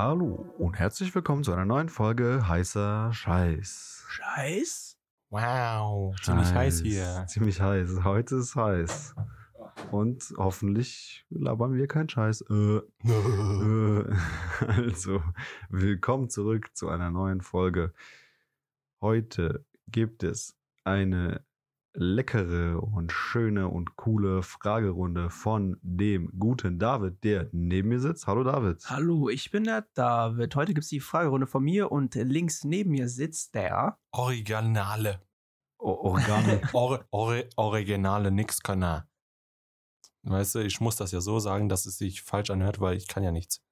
Hallo und herzlich willkommen zu einer neuen Folge heißer Scheiß. Scheiß? Wow, ziemlich heiß hier. Ziemlich heiß. Heute ist heiß. Und hoffentlich labern wir keinen Scheiß. Äh, äh, also, willkommen zurück zu einer neuen Folge. Heute gibt es eine leckere und schöne und coole Fragerunde von dem guten David, der neben mir sitzt. Hallo David. Hallo, ich bin der David. Heute gibt es die Fragerunde von mir und links neben mir sitzt der. Originale. O Organe. Or, or, originale Nix-Kanal. Weißt du, ich muss das ja so sagen, dass es sich falsch anhört, weil ich kann ja nichts.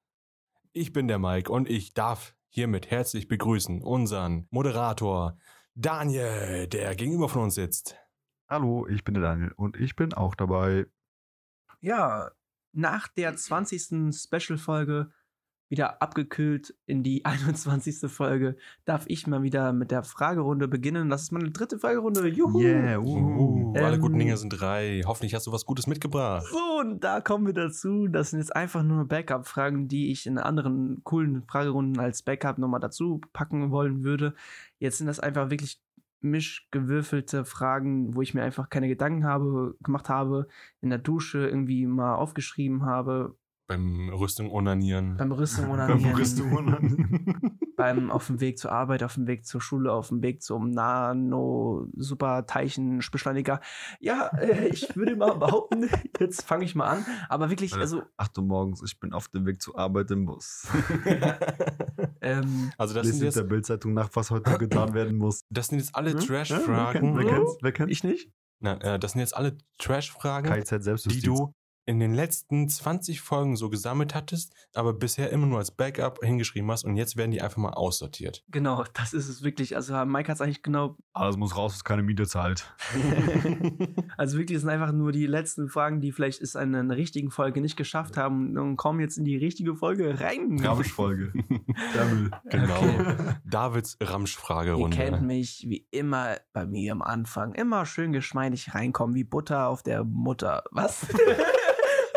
Ich bin der Mike und ich darf hiermit herzlich begrüßen unseren Moderator Daniel, der gegenüber von uns sitzt. Hallo, ich bin der Daniel und ich bin auch dabei. Ja, nach der 20. Special-Folge wieder abgekühlt in die 21. Folge darf ich mal wieder mit der Fragerunde beginnen. Das ist meine dritte Fragerunde. Juhu! Yeah, Uh, alle Ähm, guten Dinge sind drei. Hoffentlich hast du was Gutes mitgebracht. So, und da kommen wir dazu. Das sind jetzt einfach nur Backup-Fragen, die ich in anderen coolen Fragerunden als Backup nochmal dazu packen wollen würde. Jetzt sind das einfach wirklich mischgewürfelte Fragen, wo ich mir einfach keine Gedanken habe, gemacht habe, in der Dusche irgendwie mal aufgeschrieben habe, Beim Rüstung onanieren. beim Rüstung Beim onanieren, Rüstung beim auf dem Weg zur Arbeit, auf dem Weg zur Schule, auf dem Weg zum Nano Super Teilchenbeschleuniger. Ja, äh, ich würde mal behaupten, jetzt fange ich mal an, aber wirklich, also 8 Uhr morgens, ich bin auf dem Weg zur Arbeit im Bus. Ähm, also das Lest sind, in der jetzt, Bildzeitung nach, was heute getan werden muss. das sind jetzt alle Hm? Ja, wer, Trash-Fragen. kennt, wer kennt's? Wer kennt's? ich nicht. Nein, äh, das sind jetzt alle Trash-Fragen, die du in den letzten 20 Folgen so gesammelt hattest, aber bisher immer nur als Backup hingeschrieben hast und jetzt werden die einfach mal aussortiert. Genau, das ist es wirklich. Also Mike hat es eigentlich genau. Alles muss raus, was keine Miete zahlt. Also wirklich, es sind einfach nur die letzten Fragen, die vielleicht es in einer richtigen Folge nicht geschafft haben und kommen jetzt in die richtige Folge rein. Ramsch-Folge. Genau. Okay. Davids Ihr Ramsch-Fragerunde. kennt mich wie immer bei mir am Anfang. Immer schön geschmeidig reinkommen, wie Butter auf der Mutter. Was? nein,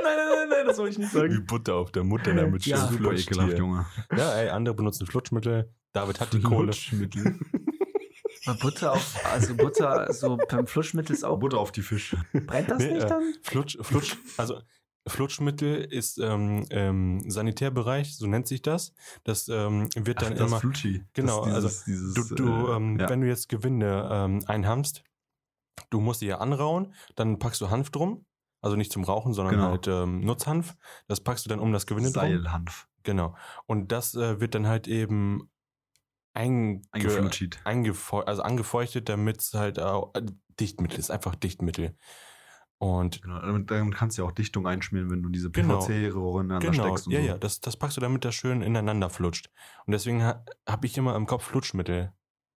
nein, nein, nein, das wollte ich nicht Wie sagen. Butter auf der Mutter damit Ja. schön Super ekelhaft. Junge. Ja, ey, andere benutzen Flutschmittel. David hat die Kohle. Flutschmittel. Aber Butter auf, also Butter, so beim Fluschmittel ist auch. Butter auf die Fische. Brennt das Nee, nicht äh, dann? Flutsch, Flutsch, also Flutschmittel ist ähm, ähm, Sanitärbereich, so nennt sich das. Das ähm, wird dann Ach, das immer. Flutschi. Genau, das, also dieses, Du, dieses, du äh, ähm, ja. wenn du jetzt Gewinde ähm, einhamst, du musst die ja anrauen, dann packst du Hanf drum. Also nicht zum Rauchen, sondern Genau. halt ähm, Nutzhanf. Das packst du dann um das Gewinde drum. Seilhanf. Genau. Und das äh, wird dann halt eben einge eingefeu also angefeuchtet, damit es halt auch äh, Dichtmittel ist, einfach Dichtmittel. Und Genau, damit, damit kannst du ja auch Dichtung einschmieren, wenn du diese Genau. PVC-Rohre ineinander genau, steckst und ja, so. ja, das, das packst du, damit das schön ineinander flutscht. Und deswegen ha, habe ich immer im Kopf Flutschmittel,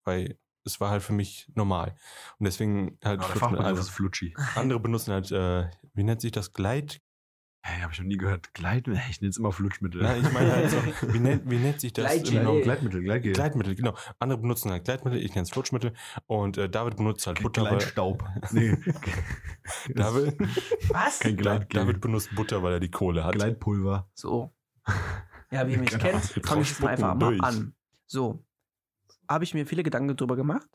weil es war halt für mich normal. Und deswegen halt Genau, der Flutschmittel. Fachbegriff Also Flutschi. andere benutzen halt, äh, wie nennt sich das, Gleit? Hey, hab ich noch nie gehört. Gleitmittel. Ich nenne es immer Flutschmittel. Nein, ich meine halt so, wie nennt, wie nennt sich das? Gleitgel. genau, Nee. Gleitmittel, Gleitgel. Gleitmittel, genau. Andere benutzen halt Gleitmittel, ich nenne es Flutschmittel. Und äh, David benutzt halt Butter. Gleitstaub. Nee. David, Was? Kein Gleitgel. David benutzt Butter, weil er die Kohle hat. Gleitpulver. So. Ja, wie ihr mich Genau. kennt, fange ich jetzt mal einfach mal durch. an. So. Habe ich mir viele Gedanken drüber gemacht.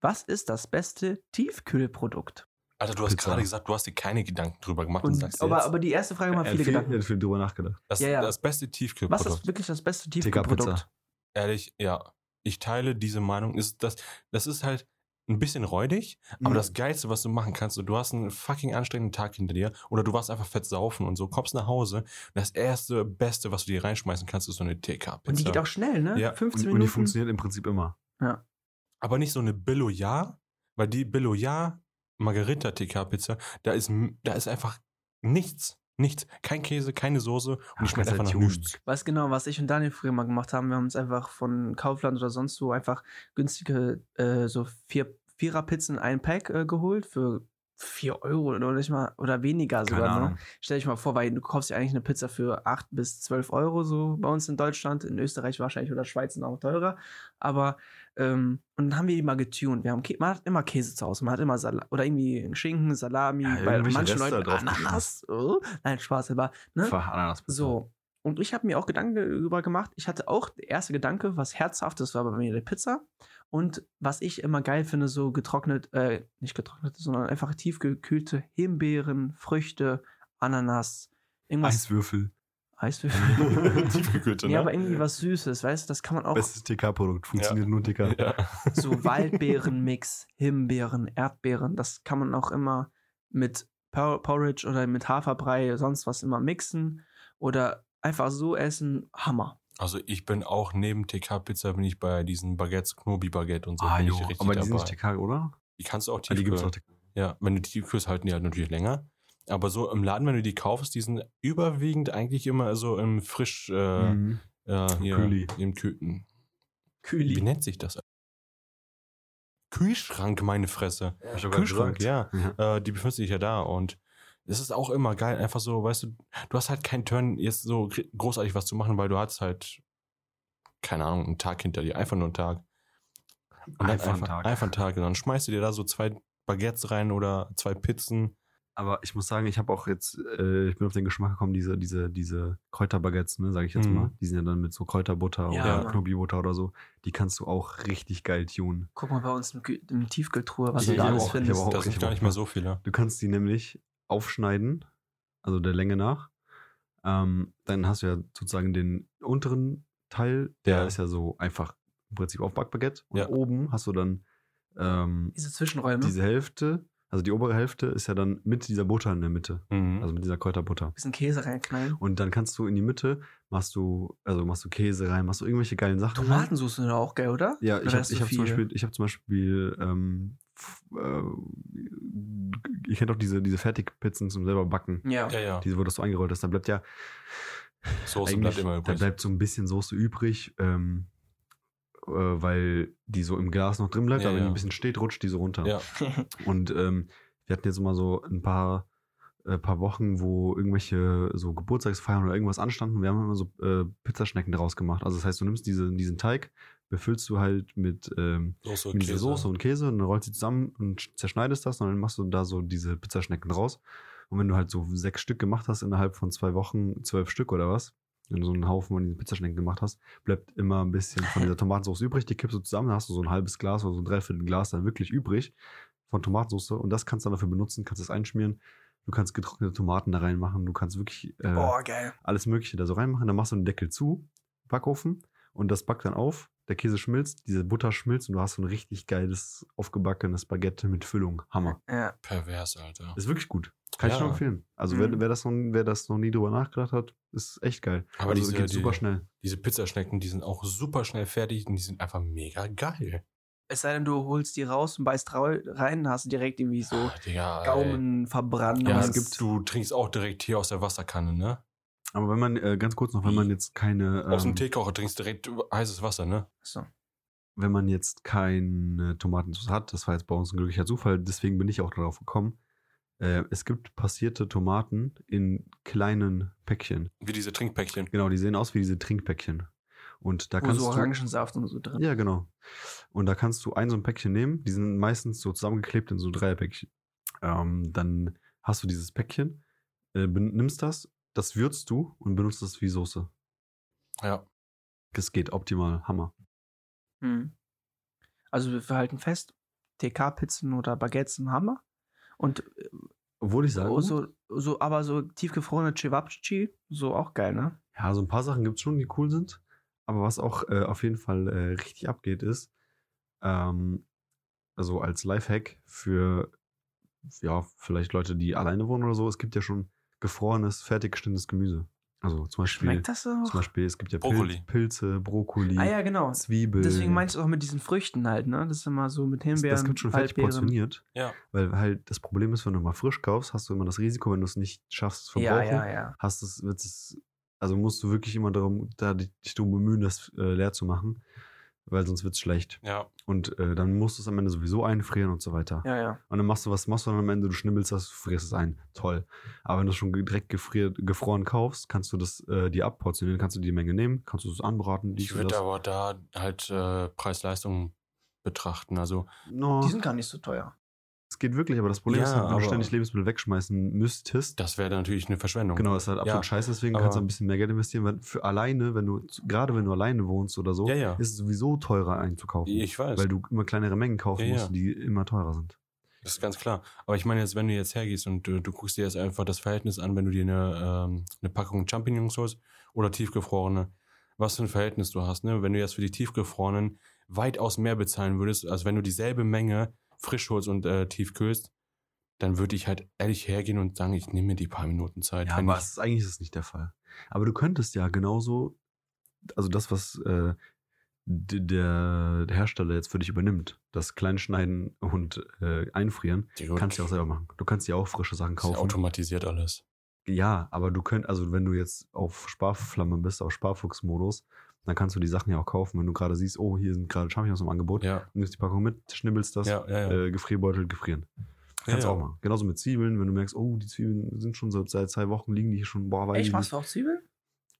Was ist das beste Tiefkühlprodukt? Alter, du hast Pizza. gerade gesagt, du hast dir keine Gedanken drüber gemacht und, Und, sagst aber, jetzt, aber die erste Frage mal Er viele Gedanken. hat viel drüber nachgedacht. das, ja, ja. das beste Was Tiefkühlprodukt. ist wirklich das beste Tiefkühlprodukt? Ehrlich, ja. Ich teile diese Meinung. Ist das, das ist halt ein bisschen räudig, aber Mhm. das Geilste, was du machen kannst, du hast einen fucking anstrengenden Tag hinter dir oder du warst einfach fett saufen und so, kommst nach Hause und das erste, Beste, was du dir reinschmeißen kannst, ist so eine TK-Pizza. Und die geht auch schnell, ne? Ja. 15 Und, und die funktioniert im Prinzip immer. Aber nicht so eine Billo-Ja, weil die Billo-Ja Margarita TK-Pizza, da ist, m- da ist einfach nichts. Nichts. Kein Käse, keine Soße und die schmeckt einfach halt nach nichts. Weißt genau, was ich und Daniel früher mal gemacht haben? Wir haben uns einfach von Kaufland oder sonst wo einfach günstige, äh, so vier, Vierer-Pizzen ein Pack äh, geholt für 4 Euro oder nicht mal oder weniger sogar. Ne? Stell dich mal vor, weil du kaufst ja eigentlich eine Pizza für 8 bis 12 Euro so bei uns in Deutschland. In Österreich wahrscheinlich oder Schweiz noch teurer. Aber, ähm, und dann haben wir die mal getunt. Wir haben Kä- man hat immer Käse zu Hause. Man hat immer Salat oder irgendwie Schinken, Salami. Ja, bei manchen Reste Leuten drauf Ananas. Oh, nein, Spaß, aber, ne? Ananas. So. Und ich habe mir auch Gedanken darüber gemacht. Ich hatte auch der erste Gedanke, was herzhaftes war bei mir die Pizza. Und was ich immer geil finde, so getrocknet, äh, nicht getrocknet, sondern einfach tiefgekühlte Himbeeren, Früchte, Ananas, irgendwas. Eiswürfel. Eiswürfel. Tiefgekühlte, ne? ja, aber irgendwie was Süßes, weißt du, das kann man auch. Bestes TK-Produkt. Funktioniert nur TK. ja. so Waldbeerenmix, Himbeeren, Erdbeeren, das kann man auch immer mit Por- Porridge oder mit Haferbrei, sonst was immer mixen oder einfach so essen. Hammer. Also ich bin auch neben TK-Pizza bin ich bei diesen Baguettes, Knobi-Baguette und so Ah, bin jo. ich richtig Aber die dabei. sind nicht TK, oder? die kannst du auch Ah, die gibt's tiefkühlen. auch TK. Ja, wenn du die tiefkühlst, halten die halt natürlich länger. Aber so im Laden, wenn du die kaufst, die sind überwiegend eigentlich immer so im frisch, äh, Mhm. äh, hier, Kühli. im Küken. Wie Kühli. nennt sich das? Kühlschrank, meine Fresse. Gerade Kühlschrank, ja. Ja. Äh, die befindet sich ja da und es ist auch immer geil, einfach so, weißt du, du hast halt keinen Turn, jetzt so gr- großartig was zu machen, weil du hast halt, keine Ahnung, einen Tag hinter dir, einfach nur einen Tag. Und dann Einfach einen einfach, Tag. Einfach einen Tag. Und dann schmeißt du dir da so zwei Baguettes rein oder zwei Pizzen. Aber ich muss sagen, ich habe auch jetzt, äh, ich bin auf den Geschmack gekommen, diese, diese, diese Kräuterbaguettes, ne, sage ich jetzt Mhm. mal. Die sind ja dann mit so Kräuterbutter Ja, oder Mann. Knobi-Butter oder so. Die kannst du auch richtig geil tunen. Guck mal bei uns im, im Tiefkühltruhe, was Ich du da alles auch- findest. auch- das sind gar nicht mehr so viele. Du kannst die nämlich aufschneiden, also der Länge nach. Ähm, dann hast du ja sozusagen den unteren Teil, der Ja. ist ja so einfach im Prinzip auf Backbaguette. Und Ja. oben hast du dann ähm, Diese Zwischenräume. diese Hälfte, also die obere Hälfte ist ja dann mit dieser Butter in der Mitte. Mhm. Also mit dieser Kräuterbutter. bisschen Käse reinknallen. Und dann kannst du in die Mitte, machst du, also machst du Käse rein, machst du irgendwelche geilen Sachen. rein. Tomatensauce ist auch geil, oder? Ja, Oder ich habe ich hab zum? Beispiel, ich hab zum Beispiel, ähm, äh, ihr kennt doch diese, diese Fertigpizzen zum selber backen. Ja. ja, ja. Diese, wo das so eingerollt ist. Da bleibt ja Soße eigentlich, bleibt immer da übrig. bleibt so ein bisschen Soße übrig, ähm, äh, weil die so im Glas noch drin bleibt, Ja, aber wenn die ein bisschen steht, rutscht die so runter. ja. Und ähm, wir hatten jetzt mal so ein paar, äh, paar Wochen, wo irgendwelche so Geburtstagsfeiern oder irgendwas anstanden. Wir haben immer so äh, Pizzaschnecken daraus gemacht. Also das heißt, du nimmst diese, diesen Teig, befüllst du halt mit, ähm, Soße und mit dieser Käse. Soße und Käse und dann rollst du zusammen und sch- zerschneidest das und dann machst du da so diese Pizzaschnecken draus. Und wenn du halt so sechs Stück gemacht hast innerhalb von zwei Wochen, zwölf Stück oder was, wenn du so einen Haufen von diesen Pizzaschnecken gemacht hast, bleibt immer ein bisschen von dieser Tomatensauce übrig. Die kippst du zusammen, dann hast du so ein halbes Glas oder so ein Dreiviertel Glas dann wirklich übrig von Tomatensauce und das kannst du dann dafür benutzen, kannst es einschmieren. Du kannst getrocknete Tomaten da reinmachen, du kannst wirklich äh, geil. alles Mögliche da so reinmachen. Dann machst du den Deckel zu, Backofen und das backt dann auf. Der Käse schmilzt, diese Butter schmilzt und du hast so ein richtig geiles, aufgebackenes Baguette mit Füllung. Hammer. Ja. Pervers, Alter. Ist wirklich gut. Kann ich Ja. nur empfehlen. Also Mhm. wer, wer, das noch, wer das noch nie drüber nachgedacht hat, ist echt geil. Aber also diese- geht die- super schnell. Diese Pizzaschnecken, die sind auch super schnell fertig und die sind einfach mega geil. Es sei denn, du holst die raus und beißt rein, hast du direkt irgendwie so Ah, Digga. Gaumen verbrannt. Ja, es gibt, du trinkst auch direkt hier aus der Wasserkanne, ne? Aber wenn man, äh, ganz kurz noch, wenn man jetzt keine, Aus dem ähm, Teekocher trinkst direkt heißes Wasser, ne? So. wenn man jetzt keine Tomatensauce hat, das war jetzt bei uns ein glücklicher Zufall, deswegen bin ich auch darauf gekommen. Äh, es gibt passierte Tomaten in kleinen Päckchen. Wie diese Trinkpäckchen. Genau, die sehen aus wie diese Trinkpäckchen. Und da Wo kannst so du. Orangensaft und so drin. Ja, genau. Und da kannst du ein so ein Päckchen nehmen. Die sind meistens so zusammengeklebt in so Dreierpäckchen. Ähm, dann hast du dieses Päckchen, äh, nimmst das, das würzt du und benutzt das wie Soße. Ja. Das geht optimal. Hammer. Hm. Also wir halten fest, TK-Pizzen oder Baguettes sind Hammer. Und äh, Obwohl ich sagen so, so, aber so tiefgefrorene Cevapcici, so auch geil, ne? ja, so ein paar Sachen gibt es schon, die cool sind. Aber was auch äh, auf jeden Fall äh, richtig abgeht, ist, ähm, also als Lifehack für, ja, vielleicht Leute, die alleine wohnen oder so, es gibt ja schon gefrorenes, fertig geschnittenes Gemüse. Also zum Beispiel, Schmeckt das so? zum Beispiel es gibt ja Brokkoli. Pilz, Pilze, Brokkoli, Ah ja, genau. Zwiebeln. Deswegen meinst du auch mit diesen Früchten halt, ne? Das ist immer so mit das, Himbeeren, das gibt schon fertig portioniert. Ja. Weil halt das Problem ist, wenn du mal frisch kaufst, hast du immer das Risiko, wenn du es nicht schaffst zu Ja, verbrauchen, ja, ja. hast es, wird es, also musst du wirklich immer darum, da dich dich darum bemühen, das äh, leer zu machen, weil sonst wird es schlecht. Ja. Und äh, dann musst du es am Ende sowieso einfrieren und so weiter. Ja, ja. Und dann machst du, was machst du dann am Ende? Du schnibbelst das, frierst es ein. Toll. Aber wenn du es schon direkt gefriert, gefroren kaufst, kannst du das äh, dir abportionieren, kannst du die Menge nehmen, kannst du es anbraten. Ich würde aber da halt äh, Preis-Leistung betrachten. Also, No, Die sind gar nicht so teuer. Geht wirklich, aber das Problem Ja, ist halt, wenn du ständig Lebensmittel wegschmeißen müsstest. Das wäre natürlich eine Verschwendung. Genau, das ist halt absolut Ja, scheiße, deswegen kannst du ein bisschen mehr Geld investieren, weil für alleine, wenn du, gerade wenn du alleine wohnst oder so, Ja, ist es sowieso teurer einzukaufen. Ich weiß. weil du immer kleinere Mengen kaufen musst, die immer teurer sind. Das ist ganz klar. Aber ich meine jetzt, wenn du jetzt hergehst und du, du guckst dir jetzt einfach das Verhältnis an, wenn du dir eine, ähm, eine Packung Champignons holst oder tiefgefrorene, was für ein Verhältnis du hast. Ne? Wenn du jetzt für die tiefgefrorenen weitaus mehr bezahlen würdest, als wenn du dieselbe Menge frisch holst und äh, tiefkühlst, dann würde ich halt ehrlich hergehen und sagen, ich nehme mir die paar Minuten Zeit. Ja, aber ist, eigentlich ist es nicht der Fall. Aber du könntest ja genauso, also das, was äh, der, der Hersteller jetzt für dich übernimmt, das Kleinschneiden und äh, Einfrieren, gut, kannst du ja auch selber machen. Du kannst ja auch frische Sachen ist ja kaufen. automatisiert alles. Ja, aber du könnt, also wenn du jetzt auf Sparflamme bist, auf Sparfuchsmodus, dann kannst du die Sachen ja auch kaufen, wenn du gerade siehst, oh, hier sind gerade Champignons im Angebot, Ja, nimmst die Packung mit, schnibbelst das, ja, ja. ja. äh, Gefrierbeutelt, gefrieren. Kannst ja, du auch machen. Genauso mit Zwiebeln, wenn du merkst, oh, die Zwiebeln sind schon seit, seit zwei Wochen, liegen die hier schon, boah, weiß Echt, ich machst du auch Zwiebeln?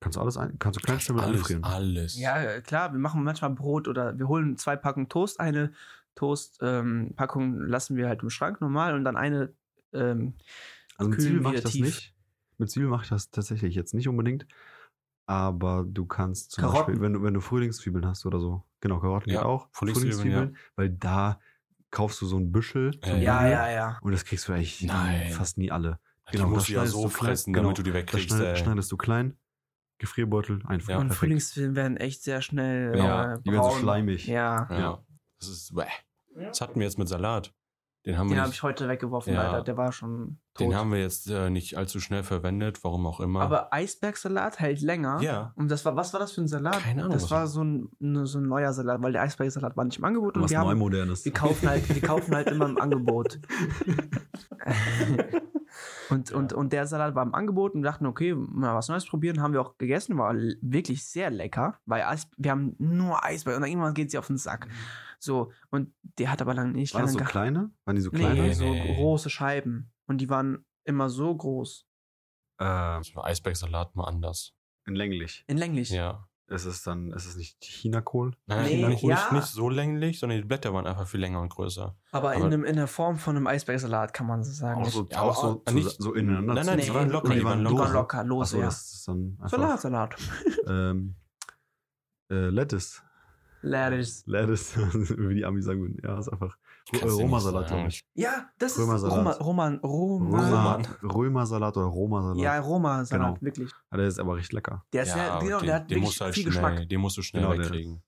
Kannst du alles ein, kannst du klein schnibbeln, alles, einfrieren. alles. Ja, äh, klar, wir machen manchmal Brot oder wir holen zwei Packungen Toast. Eine Toast-Packung lassen wir halt im Schrank normal und dann eine. Ähm, Also mit kühlen Zwiebeln mache wieder ich das tief. nicht. Mit Zwiebeln mache ich das tatsächlich jetzt nicht unbedingt. Aber du kannst zum Karotten. Beispiel, wenn du, wenn du Frühlingszwiebeln hast oder so, genau, Karotten Ja, geht auch. Frühlingszwiebeln, weil da kaufst du so ein Büschel Ja, zum ja, ja, ja. und das kriegst du eigentlich Nein. fast nie alle. Die Genau, musst das du ja so fressen, genau. damit du die Das wegkriegst. schneid, ey. schneidest du klein, Gefrierbeutel, einfrieren. Ja. und. Frühlingszwiebeln werden echt sehr schnell. Ja, äh, Die werden so schleimig. Ja, Ja. Ja. Das ist, bäh. Das hatten wir jetzt mit Salat. Den haben den wir habe ich heute weggeworfen, Ja. leider. Der war schon tot. den haben wir jetzt äh, nicht allzu schnell verwendet, warum auch immer. Aber Eisbergsalat hält länger. ja, Und das war, was war das für ein Salat? Keine Ahnung, Das war so ein, ne, so ein neuer Salat, weil der Eisbergsalat war nicht im Angebot und Was wir, haben, Neumodernes. wir kaufen halt, wir kaufen halt immer im Angebot. und, und, und der Salat war im Angebot und wir dachten, okay, mal was Neues probieren. Haben wir auch gegessen, war wirklich sehr lecker, weil Eis, wir haben nur Eisberg und dann irgendwann geht sie auf den Sack. So, und der hat aber lange nicht Waren so lange geha- kleine? Waren die so kleine? Nee, so nee. große Scheiben. Und die waren immer so groß. Äh, das war Eisbergsalat mal anders. in länglich. In länglich. Ja. Es ist dann, es ist nicht Chinakohl. Nein, Nee, nicht, ja. nicht, nicht so länglich, sondern die Blätter waren einfach viel länger und größer. Aber, in, Aber- einem, in der Form von einem Eisbergsalat kann man so sagen. Auch so, Ja, auch so, auch zu, nicht- so ineinander. Nein, nein, zu- die waren locker, Nee, die waren Die waren locker. locker, los, Achso, ja. ist dann Salat, Salat. Ähm, äh, Lettuce. Lettuce. Lettuce, wie die Amis sagen würden. Ja, ist einfach Roma-Salat, glaube ich. Ja, das Römersalat. ist Roma, Roma, Roma. Roma. Römersalat oder Roma-Salat. Ja, Roma-Salat, Genau. wirklich. Ja, der ist aber richtig lecker. Der ist Ja, ja, genau, den, der hat den wirklich musst du halt viel schnell, Geschmack. Den musst du schnell Genau, der- wegkriegen.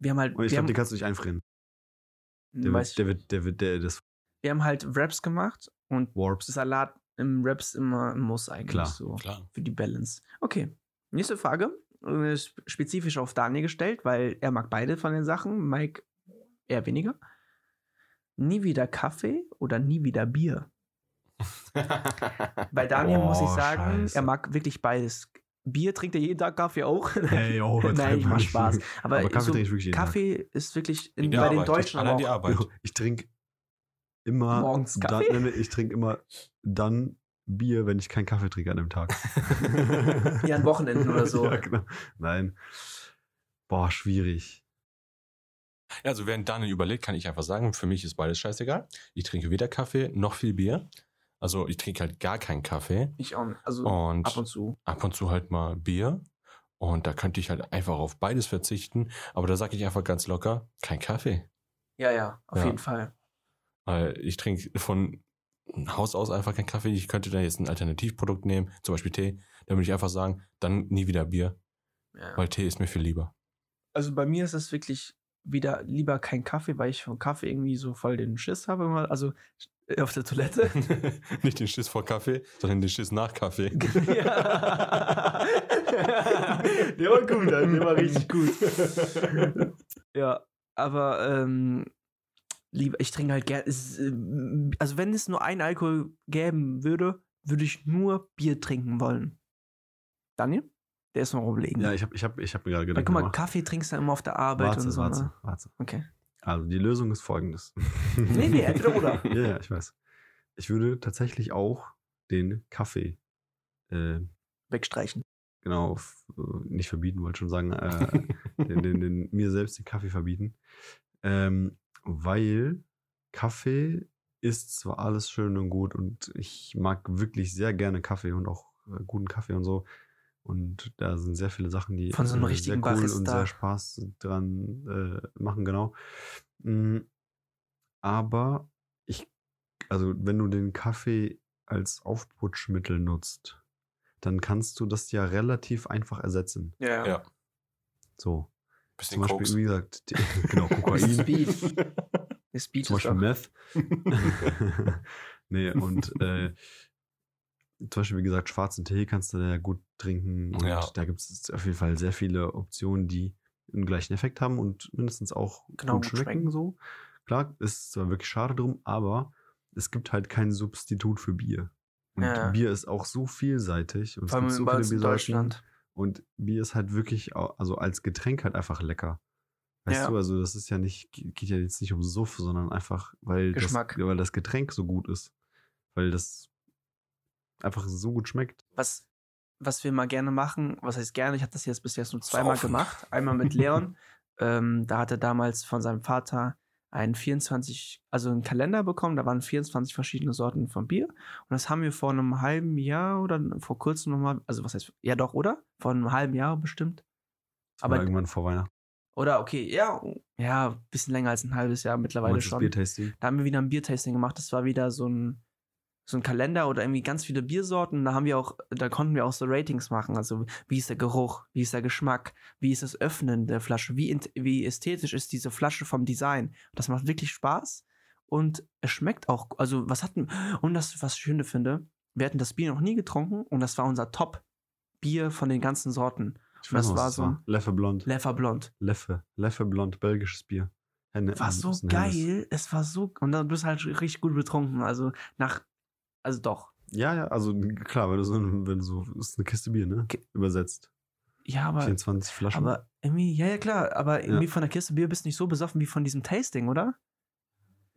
Wir haben halt, Und ich wir, glaube, den kannst du nicht einfrieren. Der weiß wird, der wird, der wird, der, das wir haben halt Wraps gemacht und Warps. Salat im Wraps immer ein Muss eigentlich Klar, so Klar. für die Balance. Okay, nächste Frage. Äh, sp- Spezifisch auf Daniel gestellt, weil er mag beide von den Sachen, Mike eher weniger. Nie wieder Kaffee oder nie wieder Bier? Bei Daniel muss ich Oh, sagen, scheiße. er mag wirklich beides. Bier trinkt er jeden Tag, Kaffee auch. Hey, oh, Nein, ich mach Spaß. Aber, Aber Kaffee so, trinke ich wirklich jeden Tag. Kaffee ist wirklich in, In bei den Arbeit. Deutschen Allein aber die auch, Arbeit. Ich trinke immer Morgens dann, Kaffee? nee, ich trinke immer dann Bier, wenn ich keinen Kaffee trinke an dem Tag. Ja, an Wochenenden oder so. ja, genau. Nein. Boah, schwierig. Ja, also während Daniel überlegt, kann ich einfach sagen, für mich ist beides scheißegal. Ich trinke weder Kaffee noch viel Bier. Also ich trinke halt gar keinen Kaffee. Ich auch. nicht. Also Und ab und zu. ab und zu halt mal Bier. Und da könnte ich halt einfach auf beides verzichten. Aber da sage ich einfach ganz locker, kein Kaffee. Ja, ja, auf Ja. jeden Fall. Weil ich trinke von Haus aus einfach keinen Kaffee. Ich könnte da jetzt ein Alternativprodukt nehmen, zum Beispiel Tee. Dann würde ich einfach sagen, dann nie wieder Bier. Ja. Weil Tee ist mir viel lieber. Also bei mir ist es wirklich wieder lieber kein Kaffee, weil ich von Kaffee irgendwie so voll den Schiss habe. Immer. Also äh, auf der Toilette. Nicht den Schiss vor Kaffee, sondern den Schiss nach Kaffee. ja. der war gut, der war richtig gut. ja, aber ähm, lieber, ich trinke halt gerne. Also wenn es nur ein Alkohol geben würde, würde ich nur Bier trinken wollen. Daniel? Der ist noch überlegen. Ja, ich habe ich hab, ich hab mir gerade Gedanken guck mal, gemacht. Kaffee trinkst du immer auf der Arbeit Warte, und so. warte, Ne? warte. Okay. Also die Lösung ist folgendes. Nee, nee, entweder oder. ja, ja, ich weiß. Ich würde tatsächlich auch den Kaffee äh, Wegstreichen. genau äh, nicht verbieten, wollte schon sagen, äh, den, den, den, mir selbst den Kaffee verbieten. Ähm, weil Kaffee ist zwar alles schön und gut und ich mag wirklich sehr gerne Kaffee und auch äh, guten Kaffee und so. Und da sind sehr viele Sachen, die Von so einem äh, richtigen sehr cool und Barista. sehr Spaß dran äh, machen, genau. Mm, Aber ich, also wenn du den Kaffee als Aufputschmittel nutzt, dann kannst du das ja relativ einfach ersetzen. Ja, Ja. So. Bisschen Zum Beispiel, Koks. wie gesagt, die, genau, Kokain. Speed. Speed zum Beispiel auch, Meth. nee, und äh, zum Beispiel, wie gesagt, schwarzen Tee kannst du da ja gut trinken. Und Ja. da gibt es auf jeden Fall sehr viele Optionen, die einen gleichen Effekt haben und mindestens auch Genau, gut gut schmecken. schmecken. So. Klar, ist zwar wirklich schade drum, aber es gibt halt kein Substitut für Bier. Und Ja. Bier ist auch so vielseitig und vor allem es gibt so viele in Biersorten. Deutschland. Und Bier ist halt wirklich, also als Getränk halt einfach lecker. Weißt Ja. du, also das ist ja nicht, geht ja jetzt nicht um Suff, sondern einfach, weil das, Geschmack. weil das Getränk so gut ist. Weil das einfach so gut schmeckt. was, was wir mal gerne machen, was heißt gerne, ich habe das jetzt bis jetzt nur zweimal Saufen. gemacht. Einmal mit Leon. ähm, da hat er damals von seinem Vater einen 24, also einen Kalender bekommen, da waren 24 verschiedene Sorten von Bier. Und das haben wir vor einem halben Jahr oder vor kurzem nochmal, also was heißt, ja doch, oder? Vor einem halben Jahr bestimmt. Das Aber- irgendwann vor Weihnachten. Oder okay, ja, ja, ein bisschen länger als ein halbes Jahr mittlerweile schon. Da haben wir wieder ein Biertasting gemacht. Das war wieder so ein, so ein Kalender oder irgendwie ganz viele Biersorten. Da haben wir auch, da konnten wir auch so Ratings machen. Also wie ist der Geruch, wie ist der Geschmack, wie ist das Öffnen der Flasche, wie, wie ästhetisch ist diese Flasche vom Design. Das macht wirklich Spaß und es schmeckt auch. Also was hatten und das was ich schöne finde, wir hatten das Bier noch nie getrunken und das war unser Top Bier von den ganzen Sorten. Ich Das noch, was war so- Leffe Blond. Lefer Blond. Leffe. Leffe Blond, belgisches Bier. Henne- war so ein Hennes. geil. Es war so und dann bist du halt richtig gut betrunken. Also nach, also doch. Ja, ja, also klar, wenn du so, wenn du so, ist eine Kiste Bier, ne? Übersetzt. Ja, aber 24 Flaschen. Aber irgendwie, ja, ja, klar, aber irgendwie von der Kiste Bier bist du nicht so besoffen wie von diesem Tasting, oder?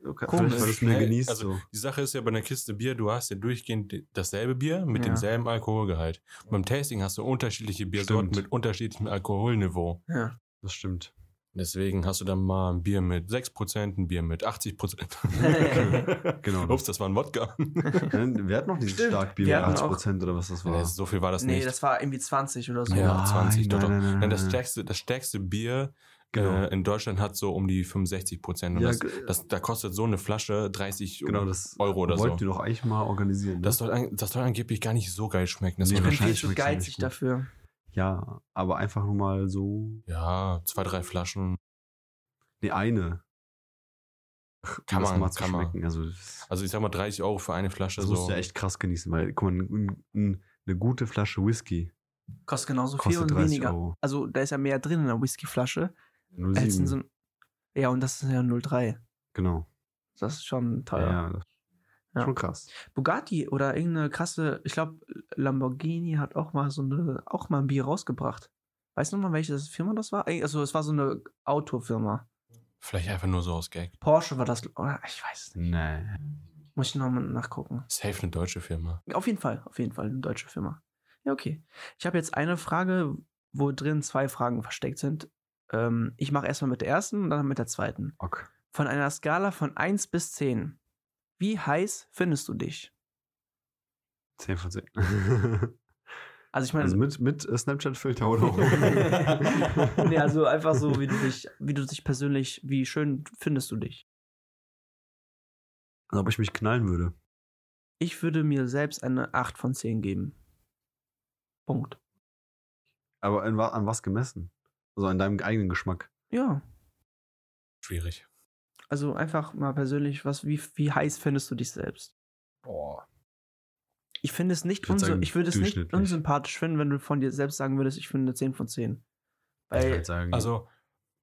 okay, komisch. vielleicht, weil du es mehr genießt. also- so. Die Sache ist ja bei einer Kiste Bier, du hast ja durchgehend dasselbe Bier mit Ja. demselben Alkoholgehalt. Beim Tasting hast du unterschiedliche Biersorten Stimmt. mit unterschiedlichem Alkoholniveau. Ja. Das stimmt. Deswegen hast du dann mal ein Bier mit 6%, ein Bier mit 80%. Genau. Ups, das war ein Wodka. Wir hatten noch dieses Stimmt, Starkbier wir mit hatten 80 auch- Prozent oder was das war. Nee, so viel war das nee, nicht. das war irgendwie 20 oder so. Ja, Nein, 20, doch, nein, doch. nein, nein, Nein, das, stärkste, das stärkste Bier Genau. äh, in Deutschland hat so um die 65 Prozent. Und Ja, das, das, da kostet so eine Flasche 30 genau, das Euro oder so. wir doch eigentlich mal organisieren. Ne? Das soll, das soll angeblich gar nicht so geil schmecken. Das Nee, ich soll bin viel wahrscheinlich zu geizig dafür. Ja, aber einfach nur mal so. ja, zwei, drei Flaschen. Nee, eine. Ach, um Kann das man, mal zu kann man. schmecken. Also, das, Also ich sag mal 30 Euro für eine Flasche. das so. musst du ja echt krass genießen, weil, guck mal, n- n- eine gute Flasche Whisky Kostet genauso viel kostet und 30 weniger. Euro. Also da ist ja mehr drin in der Whiskyflasche. Nur Als in sieben. so ein, ja, und das ist ja 03. genau. Das ist schon teuer. ja, das ist Ja. schon krass. Bugatti oder irgendeine krasse, ich glaube, Lamborghini hat auch mal so eine, auch mal ein Bier rausgebracht. Weißt du noch mal, welche Firma das war? Ey, Also es war so eine Autofirma. Vielleicht einfach nur so aus Gag. Porsche war das, oder? Ich weiß es nicht. Nee. Muss ich nochmal nachgucken. Safe eine deutsche Firma. Auf jeden Fall, auf jeden Fall eine deutsche Firma. Ja, okay. Ich habe jetzt eine Frage, wo drin zwei Fragen versteckt sind. Ähm, ich mache erstmal mit der ersten und dann mit der zweiten. Okay. Von einer Skala von 1 bis 10. Wie heiß findest du dich? 10 von 10. Also ich meine, also mit, mit äh, Snapchat-Filter oder nee, also einfach so, wie du dich, wie du dich persönlich, wie schön findest du dich? Als ob ich mich knallen würde. Ich würde mir selbst eine 8 von 10 geben. Punkt. Aber an, wa- an was gemessen? Also an deinem eigenen Geschmack. Ja. Schwierig. Also einfach mal persönlich, was, wie, wie heiß findest du dich selbst? Boah. Ich finde es nicht, Ich sagen, ich würde es nicht unsympathisch finden, wenn du von dir selbst sagen würdest, ich finde eine 10 von 10. Ich Weil, würd sagen, Also,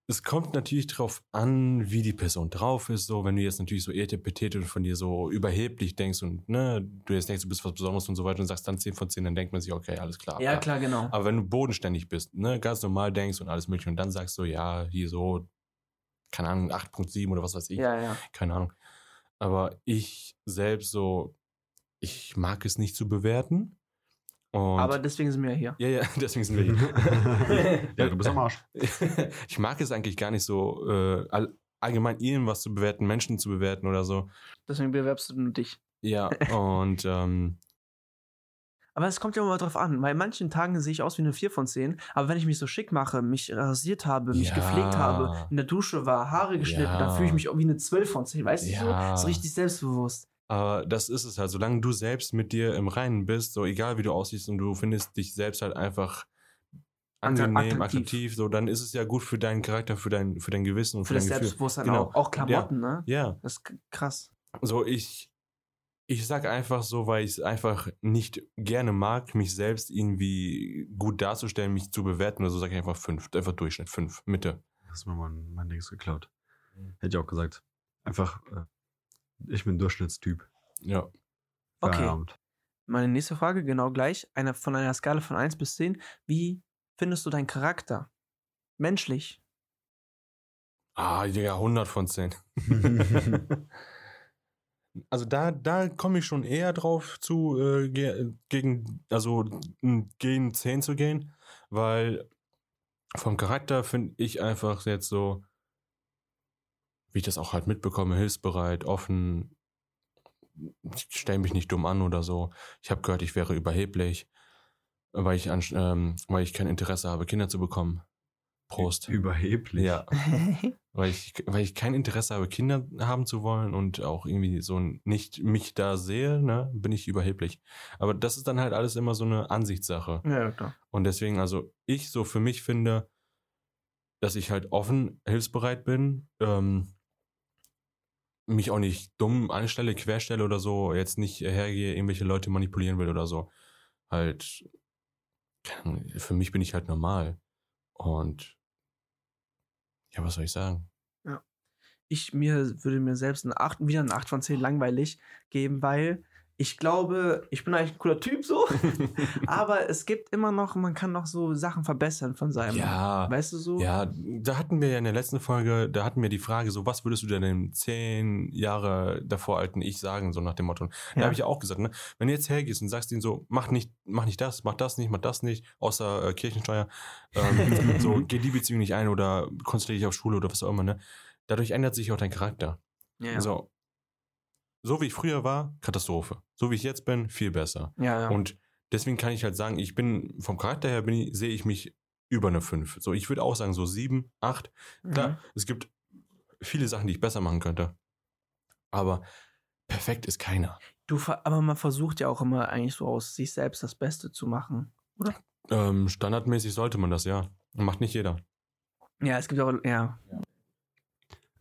es kommt natürlich drauf an, wie die Person drauf ist. So, wenn du jetzt natürlich so etepetete und von dir so überheblich denkst und ne, du jetzt denkst, du bist was Besonderes und so weiter und sagst dann 10 von 10, dann denkt man sich, okay, alles klar. ja ja. klar, genau. Aber wenn du bodenständig bist, ne, ganz normal denkst und alles mögliche und dann sagst du, ja, hier so, keine Ahnung, 8.7 oder was weiß ich, Ja, ja. keine Ahnung. Aber ich selbst so, ich mag es nicht zu bewerten. Und Aber deswegen sind wir ja hier. ja, ja, deswegen sind wir hier. ja, du bist am Arsch. ich mag es eigentlich gar nicht so, äh, all, allgemein irgendwas zu bewerten, Menschen zu bewerten oder so. Deswegen bewerbst du nur dich. Ja, und ähm, Aber es kommt ja immer drauf an, weil an manchen Tagen sehe ich aus wie eine 4 von 10, aber wenn ich mich so schick mache, mich rasiert habe, mich Ja. gepflegt habe, in der Dusche war, Haare geschnitten, Ja. dann fühle ich mich auch wie eine 12 von 10, weißt du Ja. so? So richtig selbstbewusst. Aber das ist es halt, solange du selbst mit dir im Reinen bist, so egal wie du aussiehst und du findest dich selbst halt einfach angenehm, attraktiv. attraktiv, so dann ist es ja gut für deinen Charakter, für dein, für dein Gewissen und Für für, das dein Gefühl. Selbstbewusstsein Genau. auch. Auch Klamotten, ne? Ja, Das ist krass. so ich, ich sag einfach so, weil ich es einfach nicht gerne mag, mich selbst irgendwie gut darzustellen, mich zu bewerten oder so, sage ich einfach fünf, einfach Durchschnitt, fünf, Mitte. Hast mir mein, mein Dings geklaut. Mhm. Hätte ich auch gesagt. Einfach, äh, ich bin Durchschnittstyp. Ja. Okay. Feierabend. Meine nächste Frage, genau gleich. Eine, von einer Skala von 1 bis 10. Wie findest du deinen Charakter? Menschlich. Ah, ja, 100 von 10. also da, da komme ich schon eher drauf zu, äh, ge gegen, also m, gegen 10 zu gehen, weil vom Charakter finde ich einfach jetzt so, wie ich das auch halt mitbekomme, hilfsbereit, offen, ich stelle mich nicht dumm an oder so. Ich habe gehört, ich wäre überheblich, weil ich, an, ähm, weil ich kein Interesse habe, Kinder zu bekommen. Prost. Überheblich. Ja, weil ich, weil ich kein Interesse habe, Kinder haben zu wollen und auch irgendwie so nicht mich da sehe, ne, bin ich überheblich. Aber das ist dann halt alles immer so eine Ansichtssache. ja, klar. Und deswegen, also ich so für mich finde, dass ich halt offen, hilfsbereit bin, ähm, mich auch nicht dumm anstelle, querstelle oder so, jetzt nicht hergehe, irgendwelche Leute manipulieren will oder so. Halt, für mich bin ich halt normal. Und ja, was soll ich sagen? ich mir würde mir selbst eine 8, wieder eine 8 von 10 langweilig geben, weil ich glaube, ich bin eigentlich ein cooler Typ so, aber es gibt immer noch, man kann noch so Sachen verbessern von seinem. Ja, Weißt du so? Ja, da hatten wir ja in der letzten Folge, da hatten wir die Frage, so was würdest du denn dem zehn Jahre davor alten Ich sagen, so nach dem Motto. Da Ja. habe ich ja auch gesagt, ne, wenn du jetzt hergehst und sagst ihm so, mach nicht, mach nicht das, mach das nicht, mach das nicht, außer äh, Kirchensteuer, ähm, so geh die Beziehung nicht ein oder konzentriere dich auf Schule oder was auch immer, ne? Dadurch ändert sich auch dein Charakter. ja. So, so wie ich früher war, Katastrophe. So wie ich jetzt bin, viel besser. ja, ja. Und deswegen kann ich halt sagen, ich bin vom Charakter her bin ich, sehe ich mich über eine 5. So, ich würde auch sagen, so 7, 8. Klar, Mhm. es gibt viele Sachen, die ich besser machen könnte. Aber perfekt ist keiner. Du, aber man versucht ja auch immer eigentlich so aus sich selbst das Beste zu machen. Ähm, standardmäßig sollte man das, ja. Macht nicht jeder. Ja, es gibt auch, ja.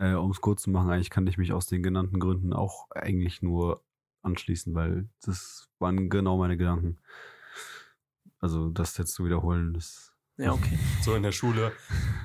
Äh, um es kurz zu machen, eigentlich kann ich mich aus den genannten Gründen auch eigentlich nur anschließen, weil das waren genau meine Gedanken. Also das jetzt zu wiederholen, das Ja, okay. So in der Schule,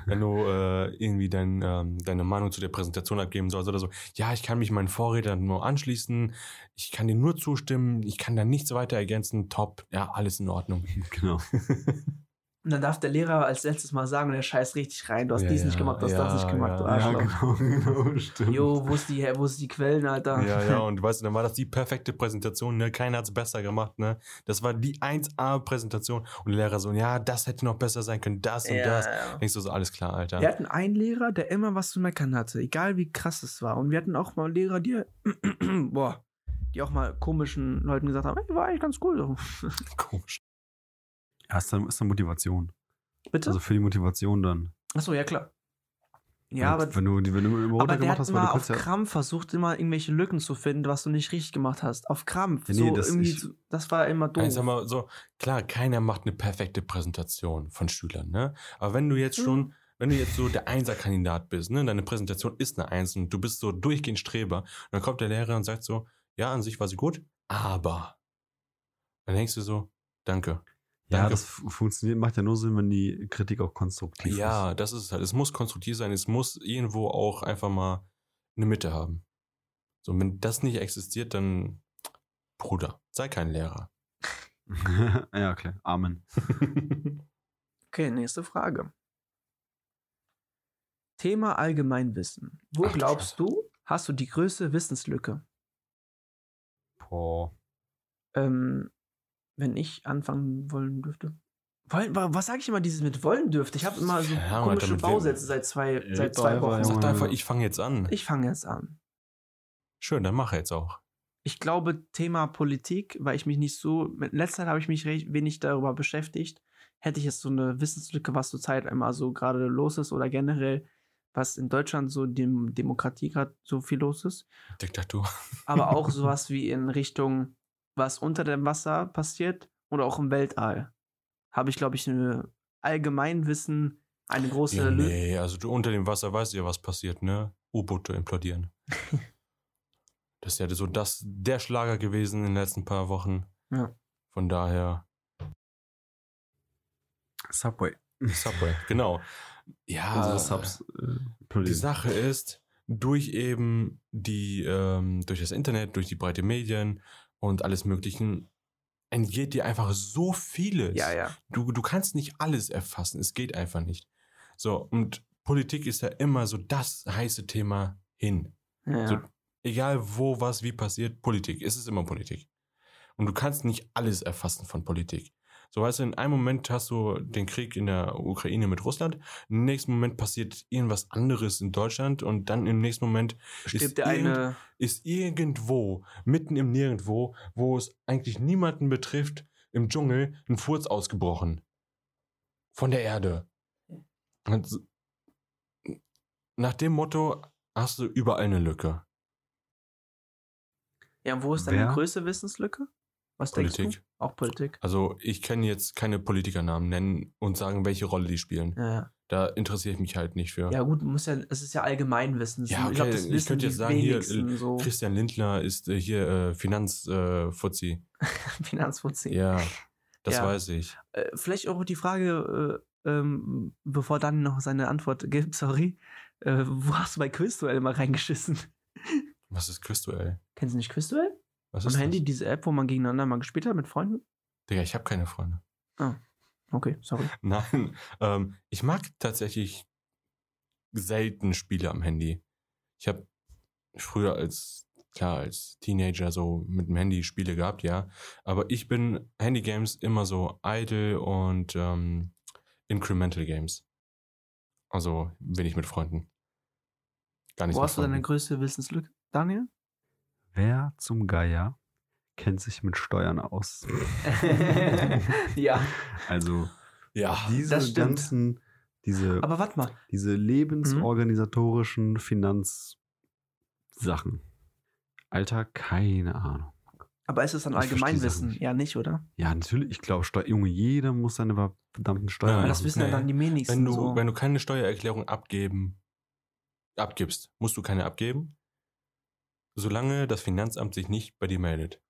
wenn du äh, irgendwie dein, ähm, deine Meinung zu der Präsentation abgeben sollst oder so. Ja, ich kann mich meinen Vorrednern nur anschließen. Ich kann dir nur zustimmen. Ich kann da nichts weiter ergänzen. Top. Ja, alles in Ordnung. genau. Und dann darf der Lehrer als letztes Mal sagen, der scheißt richtig rein. Du hast Ja, dies nicht ja, gemacht, du hast ja, das nicht gemacht, du ja. Arschloch. genau, genau, stimmt. Jo, wo ist die, wo ist die Quellen, Alter? Ja, ja, und weißt du, dann war das die perfekte Präsentation, ne? Keiner hat's besser gemacht, ne? Das war die 1A-Präsentation. Und der Lehrer so, ja, das hätte noch besser sein können, das und Ja, das. ja. Denkst du so, alles klar, Alter. Wir hatten einen Lehrer, der immer was zu meckern hatte, egal wie krass es war. Und wir hatten auch mal Lehrer, die, boah, die auch mal komischen Leuten gesagt haben, hey, war eigentlich ganz cool. Komisch. Ja, ist dann, ist dann Motivation. Bitte? Also für die Motivation dann. Achso, ja klar. Ja, aber, wenn du, wenn du immer aber der gemacht hat hast, weil immer du auf. Krampf versucht, immer irgendwelche Lücken zu finden, was du nicht richtig gemacht hast. Auf Krampf. Ja, nee, so das- irgendwie ich- das war immer doof. Sag mal so, klar, keiner macht eine perfekte Präsentation von Schülern, ne? Aber wenn du jetzt Mhm. schon, wenn du jetzt so der Einser-Kandidat bist, ne? Deine Präsentation ist eine Eins und du bist so durchgehend Streber, und dann kommt der Lehrer und sagt so, ja, an sich war sie gut, aber dann denkst du so, danke. Ja, Danke. das fu- funktioniert, macht ja nur Sinn, wenn die Kritik auch konstruktiv Ja, ist. das ist es halt. Es muss konstruktiv sein, es muss irgendwo auch einfach mal eine Mitte haben. So, wenn das nicht existiert, dann Bruder, sei kein Lehrer. ja, klar. Amen. Okay, nächste Frage. Thema Allgemeinwissen. Wo Ach glaubst Scheiße. du, hast du die größte Wissenslücke? Boah. Ähm, wenn ich anfangen wollen dürfte. Wollen, wa- was sage ich immer, dieses mit wollen dürfte? Ich habe immer so Ahnung, komische wir- Bausätze seit zwei, seit zwei Wochen. Sag einfach, ich fange jetzt an. Ich fange jetzt an. Schön, dann mach jetzt auch. Ich glaube, Thema Politik, weil ich mich nicht so, in letzter Zeit habe ich mich recht wenig darüber beschäftigt, hätte ich jetzt so eine Wissenslücke, was zurzeit immer so gerade los ist oder generell, was in Deutschland so dem Demokratie gerade so viel los ist. Diktatur. Aber auch sowas wie in Richtung, was unter dem Wasser passiert oder auch im Weltall. Habe ich, glaube ich, eine Allgemeinwissen, eine große Ja, nee, also du unter dem Wasser weißt ja, was passiert, ne? U-Boote implodieren. das ist ja so das, der Schlager gewesen in den letzten paar Wochen. Ja. Von daher, Subway. Subway, genau. Ja, Unsere Subs. Äh, die. Sache ist, durch eben die, ähm, durch das Internet, durch die breite Medien und alles Möglichen, entgeht dir einfach so vieles. Ja, ja. Du, du kannst nicht alles erfassen. Es geht einfach nicht. So, und Politik ist ja immer so das heiße Thema hin. ja. So, egal wo, was, wie passiert, Politik. Es ist immer Politik. Und du kannst nicht alles erfassen von Politik. So, weißt du, in einem Moment hast du den Krieg in der Ukraine mit Russland, im nächsten Moment passiert irgendwas anderes in Deutschland und dann im nächsten Moment Stirbt der irgend- eine. ist irgendwo, mitten im Nirgendwo, wo es eigentlich niemanden betrifft, im Dschungel ein Furz ausgebrochen. Von der Erde. Und s- nach dem Motto hast du überall eine Lücke. Ja, und wo ist deine größte Wissenslücke? Was denkst Politik. du? Auch Politik. Also ich kann jetzt keine Politikernamen nennen und sagen, welche Rolle die spielen. Ja, ja. Da interessiere ich mich halt nicht für. Ja, gut, muss ja, es ist ja Allgemeinwissen. Ja, ich glaube, okay, das ich wissen könnte jetzt sagen, hier, wenigsten so. Christian Lindner ist äh, hier äh, Finanzfuzzi. Finanzfuzzi. ja, das Ja. weiß ich. Äh, vielleicht auch die Frage, äh, ähm, bevor dann noch seine Antwort gibt, sorry. Äh, wo hast du bei Quizduell immer reingeschissen? Was ist Quizduell? Kennst du nicht Quizduell? Was Am Handy, das? diese App, wo man gegeneinander mal gespielt hat mit Freunden? Digga, ich habe keine Freunde. Okay, sorry. Nein, ähm, ich mag tatsächlich selten Spiele am Handy. Ich habe früher als, klar, als Teenager so mit dem Handy Spiele gehabt, ja. Aber ich bin Handygames immer so idle und ähm, incremental Games. Also wenig mit Freunden. Gar nicht Wo hast du deine größte Wissenslücke, Daniel? Wer zum Geier kennt sich mit Steuern aus? ja. Also Ja, diese ganzen, diese, Aber warte mal. diese lebensorganisatorischen Finanzsachen. Alter, keine Ahnung. Aber ist es dann Allgemeinwissen? Ja, nicht, oder? Ja, natürlich, ich glaube, Steu Junge, jeder muss seine verdammten Steuern Ja, Aber das wissen ja dann die wenigsten. wenn du, so. wenn du keine Steuererklärung abgeben, abgibst, musst du keine abgeben, solange das Finanzamt sich nicht bei dir meldet.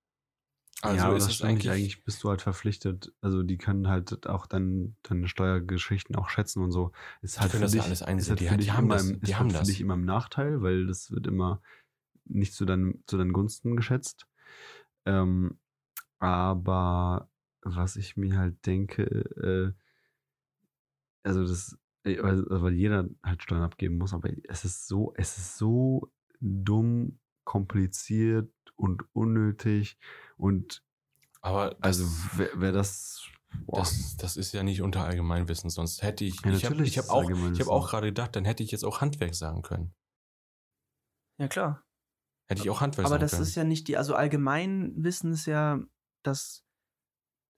Also ja, ist das eigentlich, eigentlich bist du halt verpflichtet, also die können halt auch dein, deine Steuergeschichten auch schätzen und so. Ist halt für dich, alles ist einsehen. halt Die- für die dich haben immer das, im, die ist haben halt für das. dich immer im Nachteil, weil das wird immer nicht zu deinen, zu deinen Gunsten geschätzt. Ähm, aber was ich mir halt denke, äh, also das, äh, weil, weil jeder halt Steuern abgeben muss, aber es ist so, es ist so dumm, kompliziert und unnötig und aber das, also wer, wer das, das, das ist ja nicht unter Allgemeinwissen, sonst hätte ich, Ja, ich habe ich hab auch, ich Allgemeinwissen. hab auch gerade gedacht, dann hätte ich jetzt auch Handwerk sagen können. ja, klar. Hätte ich auch Handwerk Aber sagen das können. ist ja nicht die, also Allgemeinwissen ist ja, dass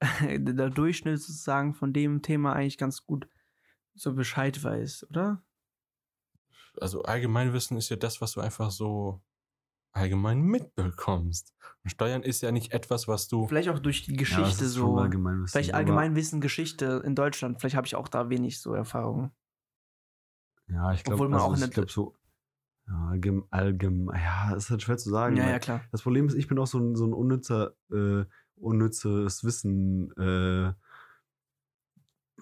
der Durchschnitt sozusagen von dem Thema eigentlich ganz gut so Bescheid weiß, oder? also Allgemeinwissen ist ja das, was du einfach so allgemein mitbekommst. Und Steuern ist ja nicht etwas, was du. Vielleicht auch durch die ja, Geschichte schon so. Allgemeinwissen, Vielleicht Allgemeinwissen, Geschichte in Deutschland. Vielleicht habe ich auch da wenig so Erfahrung. Ja, ich glaube, also auch ich glaube so, ja, allgemein, allgemein, ja, ist halt schwer zu sagen. ja, ja, klar. Das Problem ist, ich bin auch so ein, so ein unnützer, äh, unnützes Wissen, äh,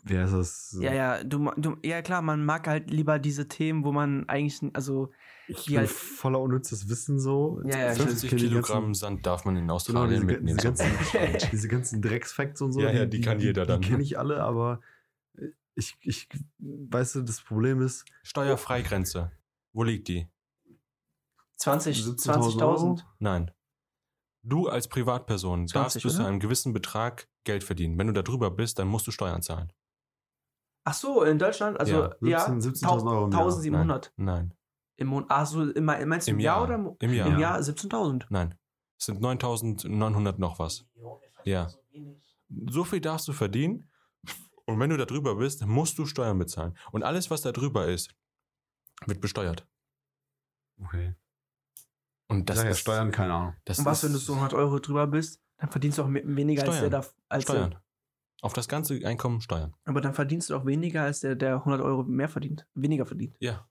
wie heißt das? Ja, ja, du, du, ja, klar, man mag halt lieber diese Themen, wo man eigentlich, also, Ich die bin halt- voller unnützes Wissen so. Ja, ja, Ich 50 kenn die Kilogramm ganzen- Sand darf man in Genau, Australien diese, mitnehmen. diese, ganzen, diese ganzen Drecksfacts und so. Ja, ja, die kann jeder dann. Die kenne ich alle, aber ich, ich, weißt du, das Problem ist, Steuerfreigrenze. Wo liegt die? 20, 17.000 20.000. Nein. Du als Privatperson 20, darfst bis zu einem gewissen Betrag Geld verdienen. Wenn du da drüber bist, dann musst du Steuern zahlen. Ach so, in Deutschland? Also, ja, 17 17.000 Euro im Jahr. 1700 Nein, im Monat. Ach so, im, meinst du im, Im Jahr, Jahr. oder im, Jahr. im Jahr 17.000? Nein. Es sind 9.900 noch was. Ja. So viel darfst du verdienen. Und wenn du da drüber bist, musst du Steuern bezahlen. Und alles, was da drüber ist, wird besteuert. Okay. Und Das sag ja ist Steuern, keine Ahnung. Das Und was, ist wenn du so 100 Euro drüber bist, dann verdienst du auch weniger als der Steuern. da. Als Steuern. Der, Auf das ganze Einkommen Steuern. aber dann verdienst du auch weniger als der, der 100 Euro mehr verdient. Weniger verdient. Ja.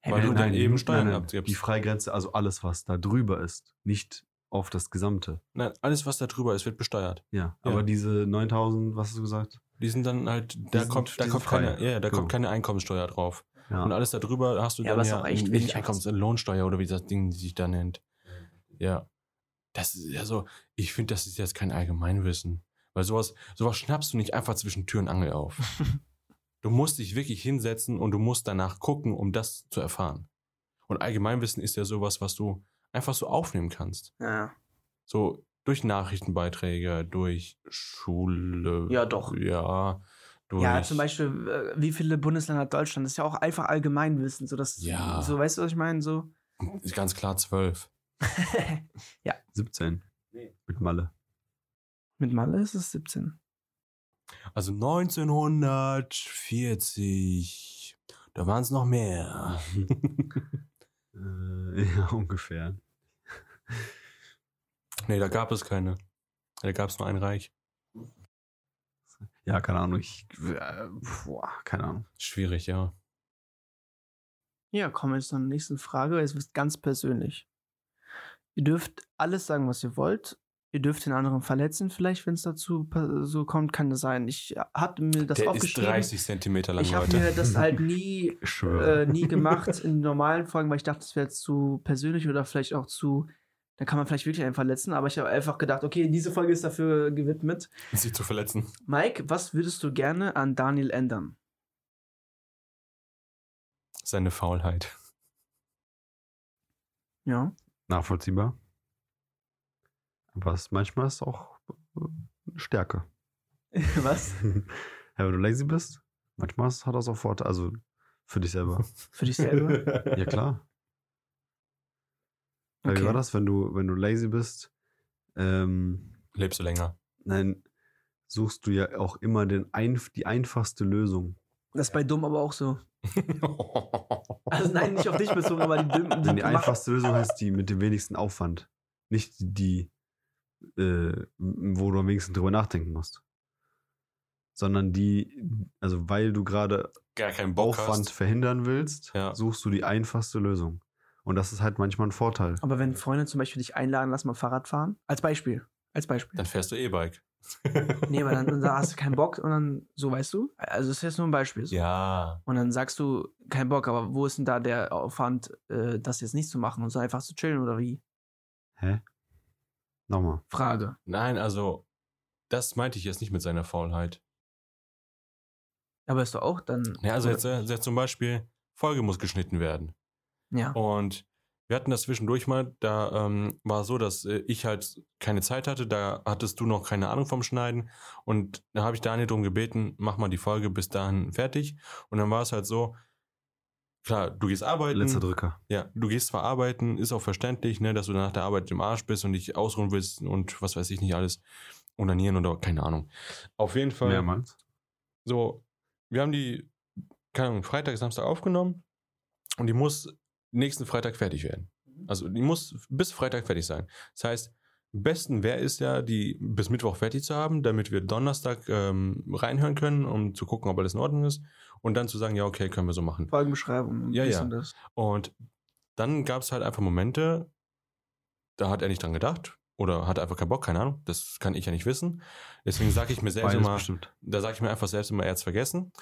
Hey, Weil wenn du dann eben Steuern nein, abgibst. Die Freigrenze, also alles, was da drüber ist, nicht auf das Gesamte. Nein, alles, was da drüber ist, wird besteuert. Ja, Ja. aber diese 9000, was hast du gesagt? Die sind dann halt, da sind- kommt, da kommt frei. keine, ja, da Genau. kommt keine Einkommenssteuer drauf. Ja. Und alles da drüber hast du Ja, dann ja auch echt nicht wenig. Einkommenslohnsteuer oder wie das Ding sich da nennt. Ja. Das ist ja so, ich finde, das ist jetzt kein Allgemeinwissen. Weil sowas, sowas schnappst du nicht einfach zwischen Tür und Angel auf. du musst dich wirklich hinsetzen und du musst danach gucken, um das zu erfahren. Und Allgemeinwissen ist ja sowas, was du einfach so aufnehmen kannst. ja. So durch Nachrichtenbeiträge, durch Schule. Ja, doch. Ja, durch. ja, zum Beispiel, äh, wie viele Bundesländer hat Deutschland? Das ist ja auch einfach Allgemeinwissen. So, dass, Ja. so weißt du, was ich meine? So. Ist Ganz klar zwölf. 17. Mit Malle. Mit Malle ist es 17. Also 1940. Da waren es noch mehr. äh, ja, ungefähr. nee, da gab es keine. Da gab es nur ein Reich. Ja, keine Ahnung. Ich, äh, boah, keine Ahnung. Schwierig, ja. Ja, kommen wir jetzt zur nächsten Frage. Es wird ganz persönlich. Ihr dürft alles sagen, was ihr wollt. Ihr dürft den anderen verletzen, vielleicht, wenn es dazu so kommt, kann das sein. Ich hatte mir das Der ist aufgeschrieben. 30 Zentimeter lang, ich habe mir das halt nie, äh, nie gemacht in normalen Folgen, weil ich dachte, das wäre jetzt zu persönlich oder vielleicht auch zu. Da kann man vielleicht wirklich einen verletzen, aber ich habe einfach gedacht, okay, diese Folge ist dafür gewidmet. Sie zu verletzen. Mike, was würdest du gerne an Daniel ändern? Seine Faulheit. Ja. Nachvollziehbar. Es, manchmal ist auch äh, Stärke. was? ja, wenn du lazy bist, manchmal hat das auch Vorteile. Also für dich selber. Für dich selber? Ja, klar. Weil Wie Okay. war das, wenn du, wenn du lazy bist? Ähm, Lebst du länger. nein, suchst du ja auch immer den einf die einfachste Lösung. Das ist bei dumm aber auch so. Also nein, nicht auf dich bezogen, aber die. Denn die einfachste Lösung heißt die mit dem wenigsten Aufwand. Nicht die, äh, wo du am wenigsten drüber nachdenken musst. Sondern die, also weil du gerade Gar keinen Bock Aufwand hast. verhindern willst, Ja. suchst du die einfachste Lösung. Und das ist halt manchmal ein Vorteil. Aber wenn Freunde zum Beispiel dich einladen, lass mal Fahrrad fahren. Als Beispiel. Als Beispiel. Dann fährst du E-Bike. Nee, aber dann, dann hast du keinen Bock und dann, so weißt du. Also das ist jetzt nur ein Beispiel. So. Ja. Und dann sagst du, kein Bock, aber wo ist denn da der Aufwand, äh, das jetzt nicht zu machen und so einfach zu chillen oder wie? Hä? Nochmal. Frage. Nein, also, das meinte ich jetzt nicht mit seiner Faulheit. Aber ist doch auch dann. Ja, also jetzt, äh, jetzt zum Beispiel, Folge muss geschnitten werden. Ja. Und wir hatten das zwischendurch mal, da ähm, war es so, dass äh, ich halt keine Zeit hatte, da hattest du noch keine Ahnung vom Schneiden und da habe ich Daniel darum gebeten, mach mal die Folge bis dahin fertig und dann war es halt so, klar, du gehst arbeiten, Letzter Drücker. ja, du gehst zwar arbeiten, ist auch verständlich, ne, dass du nach der Arbeit im Arsch bist und dich ausruhen willst und was weiß ich nicht alles, onanieren oder keine Ahnung. Auf jeden Fall Mehrmals. so, wir haben die, keine Ahnung, Freitag, Samstag aufgenommen und die muss nächsten Freitag fertig werden. Also die muss bis Freitag fertig sein. Das heißt, besten wäre es ja, die bis Mittwoch fertig zu haben, damit wir Donnerstag ähm, reinhören können, um zu gucken, ob alles in Ordnung ist. Und dann zu sagen, ja, okay, können wir so machen. Folgenbeschreibung. Ja, dies ja. und das. Und dann gab es halt einfach Momente, da hat er nicht dran gedacht oder hat einfach keinen Bock, keine Ahnung. Das kann ich ja nicht wissen. Deswegen sage ich mir selbst Beides immer, bestimmt. da sage ich mir einfach selbst immer, er hat's vergessen.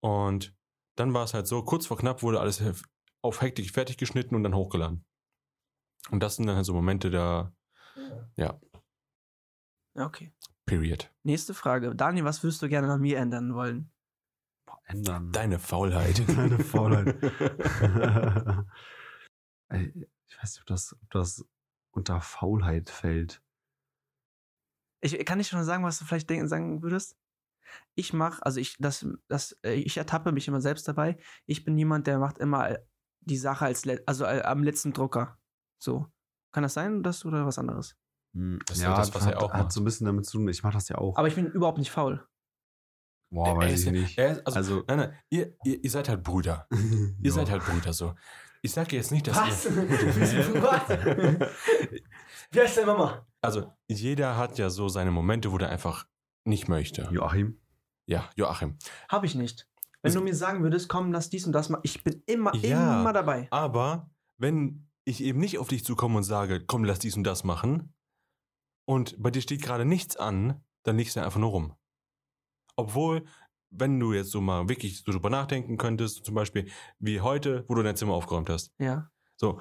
Und dann war es halt so, kurz vor knapp wurde alles auf Hektik fertig geschnitten und dann hochgeladen. Und das sind dann halt so Momente da, Ja, okay. Period. Nächste Frage. Daniel, was würdest du gerne an mir ändern wollen? Boah, ändern. Deine Faulheit. Deine Faulheit. Ich weiß nicht, ob das, ob das unter Faulheit fällt. Ich kann nicht schon sagen, was du vielleicht denken, sagen würdest. Ich mache, also ich, das, das, äh, ich ertappe mich immer selbst dabei. Ich bin jemand, der macht immer die Sache als, also äh, am letzten Drucker. So. Kann das sein, das oder was anderes? Hm, Das ist ja, ja das, was hat, er auch hat macht. so ein bisschen damit zu tun. Ich mache das ja auch. Aber ich bin überhaupt nicht faul. Boah, Er weiß ist ich ja- nicht. er ist- also, Also, nein, nein, ihr, ihr, ihr seid halt Brüder. Ihr Ja. seid halt Brüder so. Ich sage jetzt nicht, dass Was? ihr. Was? Wie heißt deine Mama? Also, jeder hat ja so seine Momente, wo der einfach nicht möchte. Joachim. Ja, Joachim. Habe ich nicht. Wenn Es- du mir sagen würdest, komm, lass dies und das mal. Ich bin immer, Ja. immer dabei. Aber wenn ich eben nicht auf dich zukomme und sage, komm, lass dies und das machen, und bei dir steht gerade nichts an, dann legst du einfach nur rum. Obwohl, wenn du jetzt so mal wirklich so drüber nachdenken könntest, zum Beispiel wie heute, wo du dein Zimmer aufgeräumt hast. Ja, So.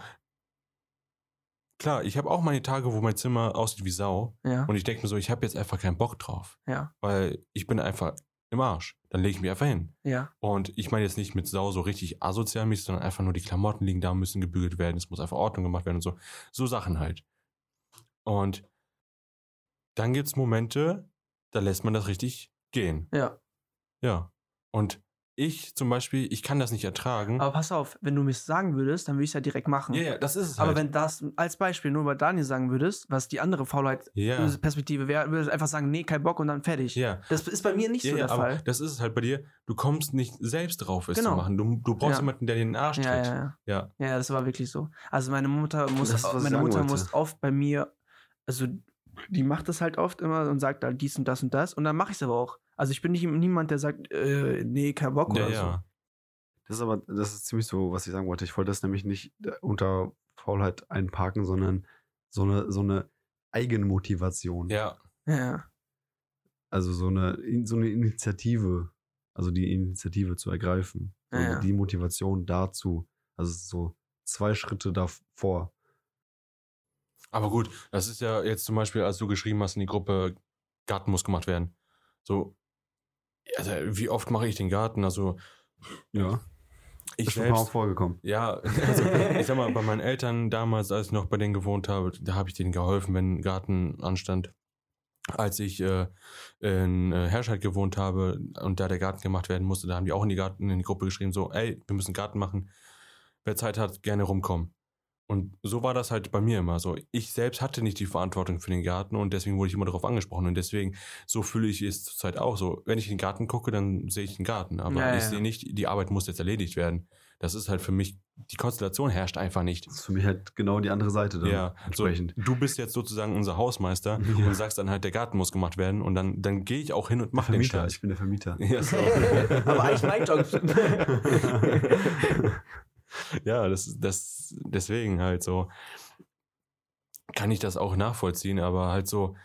Klar, ich habe auch meine Tage, wo mein Zimmer aussieht wie Sau. ja, Und ich denke mir so, ich habe jetzt einfach keinen Bock drauf. ja, Weil ich bin einfach im Arsch. Dann lege ich mich einfach hin. ja. Und ich meine jetzt nicht mit Sau so richtig asozial mäßig, sondern einfach nur die Klamotten liegen da, müssen gebügelt werden, es muss einfach Ordnung gemacht werden und so. So Sachen halt. Und dann gibt's Momente, da lässt man das richtig gehen. Ja. Ja. Und ich zum Beispiel, ich kann das nicht ertragen. Aber pass auf, wenn du mir sagen würdest, dann würde ich es ja direkt machen. ja, ja, das ist es Aber halt. wenn das als Beispiel nur bei Daniel sagen würdest, was die andere Faulheit ja, Perspektive wäre, würdest einfach sagen, nee, kein Bock und dann fertig. ja. Das ist bei mir nicht so der aber Fall. das ist es halt bei dir. Du kommst nicht selbst drauf, es Genau. zu machen. Du, du brauchst Ja. jemanden, der dir den Arsch tritt. Ja, ja, ja. ja. Ja, das war wirklich so. Also meine Mutter muss, Das meine Mutter wollte. muss oft bei mir, also die macht das halt oft immer und sagt halt dies und das und das und dann mache ich es aber auch. Also ich bin nicht niemand, der sagt, äh, nee, kein Bock Ja, oder ja. Das ist aber, das ist ziemlich so, was ich sagen wollte. Ich wollte das nämlich nicht äh, unter Faulheit einparken, sondern so eine, so eine Eigenmotivation. Ja. so. Ja, Also so eine, in- so eine Initiative, also die Initiative zu ergreifen. So Ja, ja. Die Motivation dazu. Also so zwei Schritte davor. Aber gut, das ist ja jetzt zum Beispiel, als du geschrieben hast in die Gruppe, Garten muss gemacht werden. So, also wie oft mache ich den Garten? Also Ja. ich ist schon Mal selbst, vorgekommen. ja, also ich sag mal, bei meinen Eltern damals, als ich noch bei denen gewohnt habe, da habe ich denen geholfen, wenn ein Garten anstand. Als ich äh, in äh, Herscheid gewohnt habe und da der Garten gemacht werden musste, da haben die auch in die, Garten, in die Gruppe geschrieben, so, ey, wir müssen Garten machen. Wer Zeit hat, gerne rumkommen. Und so war das halt bei mir immer so. Ich selbst hatte nicht die Verantwortung für den Garten und deswegen wurde ich immer darauf angesprochen. Und deswegen, so fühle ich es zurzeit auch so. Wenn ich in den Garten gucke, dann sehe ich den Garten. Aber Ja, ich ja. sehe nicht, die Arbeit muss jetzt erledigt werden. Das ist halt für mich, die Konstellation herrscht einfach nicht. Das ist für mich halt genau die andere Seite dann Ja, so, entsprechend. du bist jetzt sozusagen unser Hausmeister Ja. und sagst dann halt, der Garten muss gemacht werden und dann, dann gehe ich auch hin und mache den Vermieter, Scheiß. ich bin der Vermieter. Ja, so. aber eigentlich mein Job. ja, das, das, deswegen halt so, kann ich das auch nachvollziehen, aber halt so,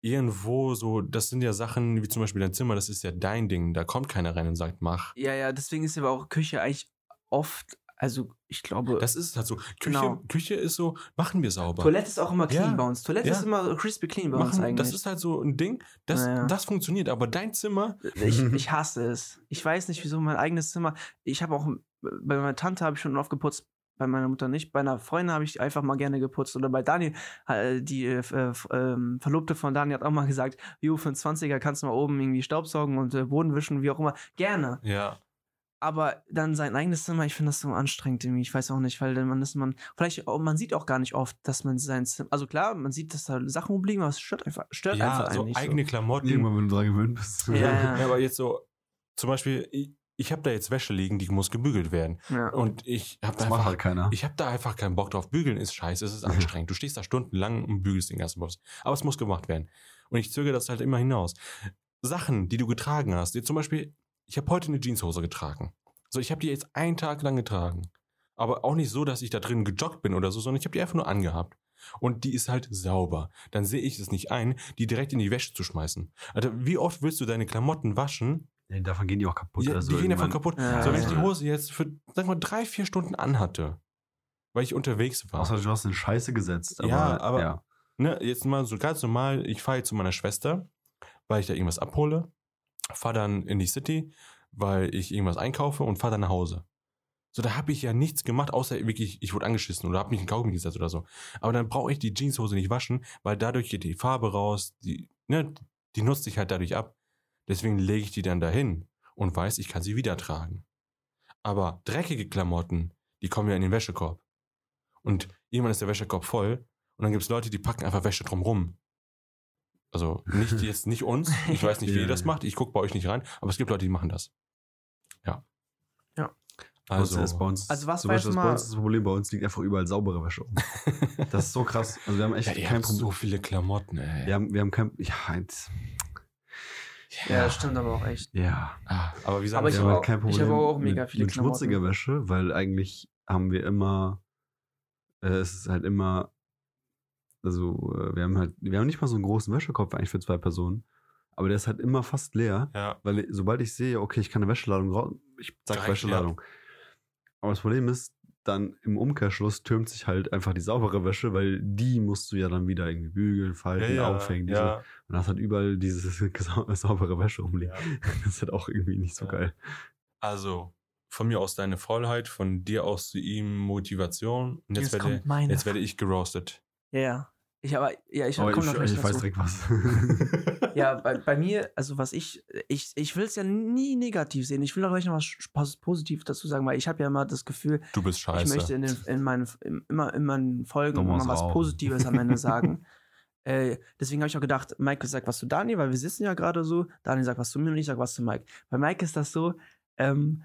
irgendwo so, das sind ja Sachen, wie zum Beispiel dein Zimmer, das ist ja dein Ding, da kommt keiner rein und sagt, mach. ja, ja, deswegen ist aber auch Küche eigentlich oft, also ich glaube, Das ist halt so, Küche, Genau. Küche ist so, machen wir sauber. Toilette ist auch immer clean Ja, bei uns. Toilette ja. ist immer crispy clean bei uns Machen, eigentlich. das ist halt so ein Ding, das, ja. das funktioniert, aber dein Zimmer, Ich, ich hasse es. Ich weiß nicht, wieso mein eigenes Zimmer. Ich habe auch bei meiner Tante habe ich schon oft geputzt, bei meiner Mutter nicht. Bei einer Freundin habe ich einfach mal gerne geputzt. Oder bei Daniel, äh, die äh, f- ähm, Verlobte von Daniel hat auch mal gesagt, Jo, für einen 20er kannst du mal oben irgendwie Staubsaugen und äh, Boden wischen, wie auch immer. Gerne. ja, Aber dann sein eigenes Zimmer, ich finde das so anstrengend irgendwie. Ich weiß auch nicht, weil dann man ist man, vielleicht, auch, man sieht auch gar nicht oft, dass man sein Zimmer, also klar, man sieht, dass da Sachen rumliegen, aber es stört einfach, stört ja, einfach so einen nicht eigene Klamotten. Irgendwann, wenn du dran gewöhnt bist. Ja, ja. Ja, aber jetzt so, zum Beispiel, ich, habe da jetzt Wäsche liegen, die muss gebügelt werden. Ja. Und ich habe da Das macht einfach, halt keiner. ich habe da einfach keinen Bock drauf. Bügeln ist scheiße, es ist anstrengend. Du stehst da stundenlang und bügelst den ganzen Boss. Aber es muss gemacht werden. Und ich zögere das halt immer hinaus. Sachen, die du getragen hast, zum Beispiel, ich habe heute eine Jeanshose getragen. So, ich habe die jetzt einen Tag lang getragen. Aber auch nicht so, dass ich da drin gejoggt bin oder so, sondern ich habe die einfach nur angehabt. Und die ist halt sauber. Dann sehe ich es nicht ein, die direkt in die Wäsche zu schmeißen. Also, wie oft willst du deine Klamotten waschen? Ja, davon gehen die auch kaputt. Ja, also die gehen davon kaputt. Ja, so, wenn ich die Hose jetzt für, sag mal, drei, vier Stunden anhatte, weil ich unterwegs war. Außer du hast eine Scheiße gesetzt. Aber, Ja, aber- Ja. ne, jetzt mal so ganz normal, ich fahre jetzt zu meiner Schwester, weil ich da irgendwas abhole, fahre dann in die City, weil ich irgendwas einkaufe und fahre dann nach Hause. So, da habe ich ja nichts gemacht, außer wirklich, ich wurde angeschissen oder habe mich in den Kaugummi gesetzt oder so. Aber dann brauche ich die Jeanshose nicht waschen, weil dadurch geht die Farbe raus, die, ne, die nutzt sich halt dadurch ab. Deswegen lege ich die dann dahin und weiß, ich kann sie wieder tragen. Aber dreckige Klamotten, die kommen ja in den Wäschekorb. Und irgendwann ist der Wäschekorb voll und dann gibt es Leute, die packen einfach Wäsche drumrum. Also nicht jetzt nicht uns. Ich weiß nicht, wie Ja, ihr das macht. Ich gucke bei euch nicht rein, aber es gibt Leute, die machen das. Ja. Ja. Also, Also, ist bei uns, Also was zum war Beispiel mal- bei uns ist das Problem, bei uns liegt einfach überall saubere Wäsche rum. Das ist so krass. Also wir haben echt ja, kein Problem. so viele Klamotten, ey. wir, haben, wir haben kein. Ja, eins. Ja, stimmt aber auch echt. Ja. Ah, aber wie sagen Aber ich wir wir haben hab halt kein auch- Problem ich habe auch mega mit, viele mit schmutziger Klamotten. Wäsche, weil eigentlich haben wir immer. Äh, es ist halt immer. Also, äh, wir haben halt. Wir haben nicht mal so einen großen Wäschekorb eigentlich für zwei Personen. Aber der ist halt immer fast leer. Ja, Weil sobald ich sehe, okay, ich kann eine Wäscheladung raus, ich zack, Direkt Wäscheladung. Aber das Problem ist, dann im Umkehrschluss türmt sich halt einfach die saubere Wäsche, weil die musst du ja dann wieder irgendwie bügeln, falten, aufhängen. Diese, ja, Und hast halt überall diese sau- saubere Wäsche rumliegen. ja. Das ist halt auch irgendwie nicht so Ja. geil. Also, von mir aus deine Vollheit, von dir aus zu ihm Motivation. Und jetzt, werde, meine. jetzt werde ich geroastet. Ja, ja. Ich aber, ja, ich Aber komme ich, noch gleich ich weiß direkt was. Ja, bei, bei mir, also was ich, ich, ich will es ja nie negativ sehen. Ich will auch gleich noch was Sp- positiv dazu sagen, weil ich habe ja immer das Gefühl, Du bist scheiße. ich möchte in, den, in meinen im- immer in meinen Folgen immer was auch. Positives am Ende sagen. äh, deswegen habe ich auch gedacht, Mike sagt was zu Dani, weil wir sitzen ja gerade so. Dani sagt was zu mir und ich sag was zu Mike. Bei Mike ist das so, ähm,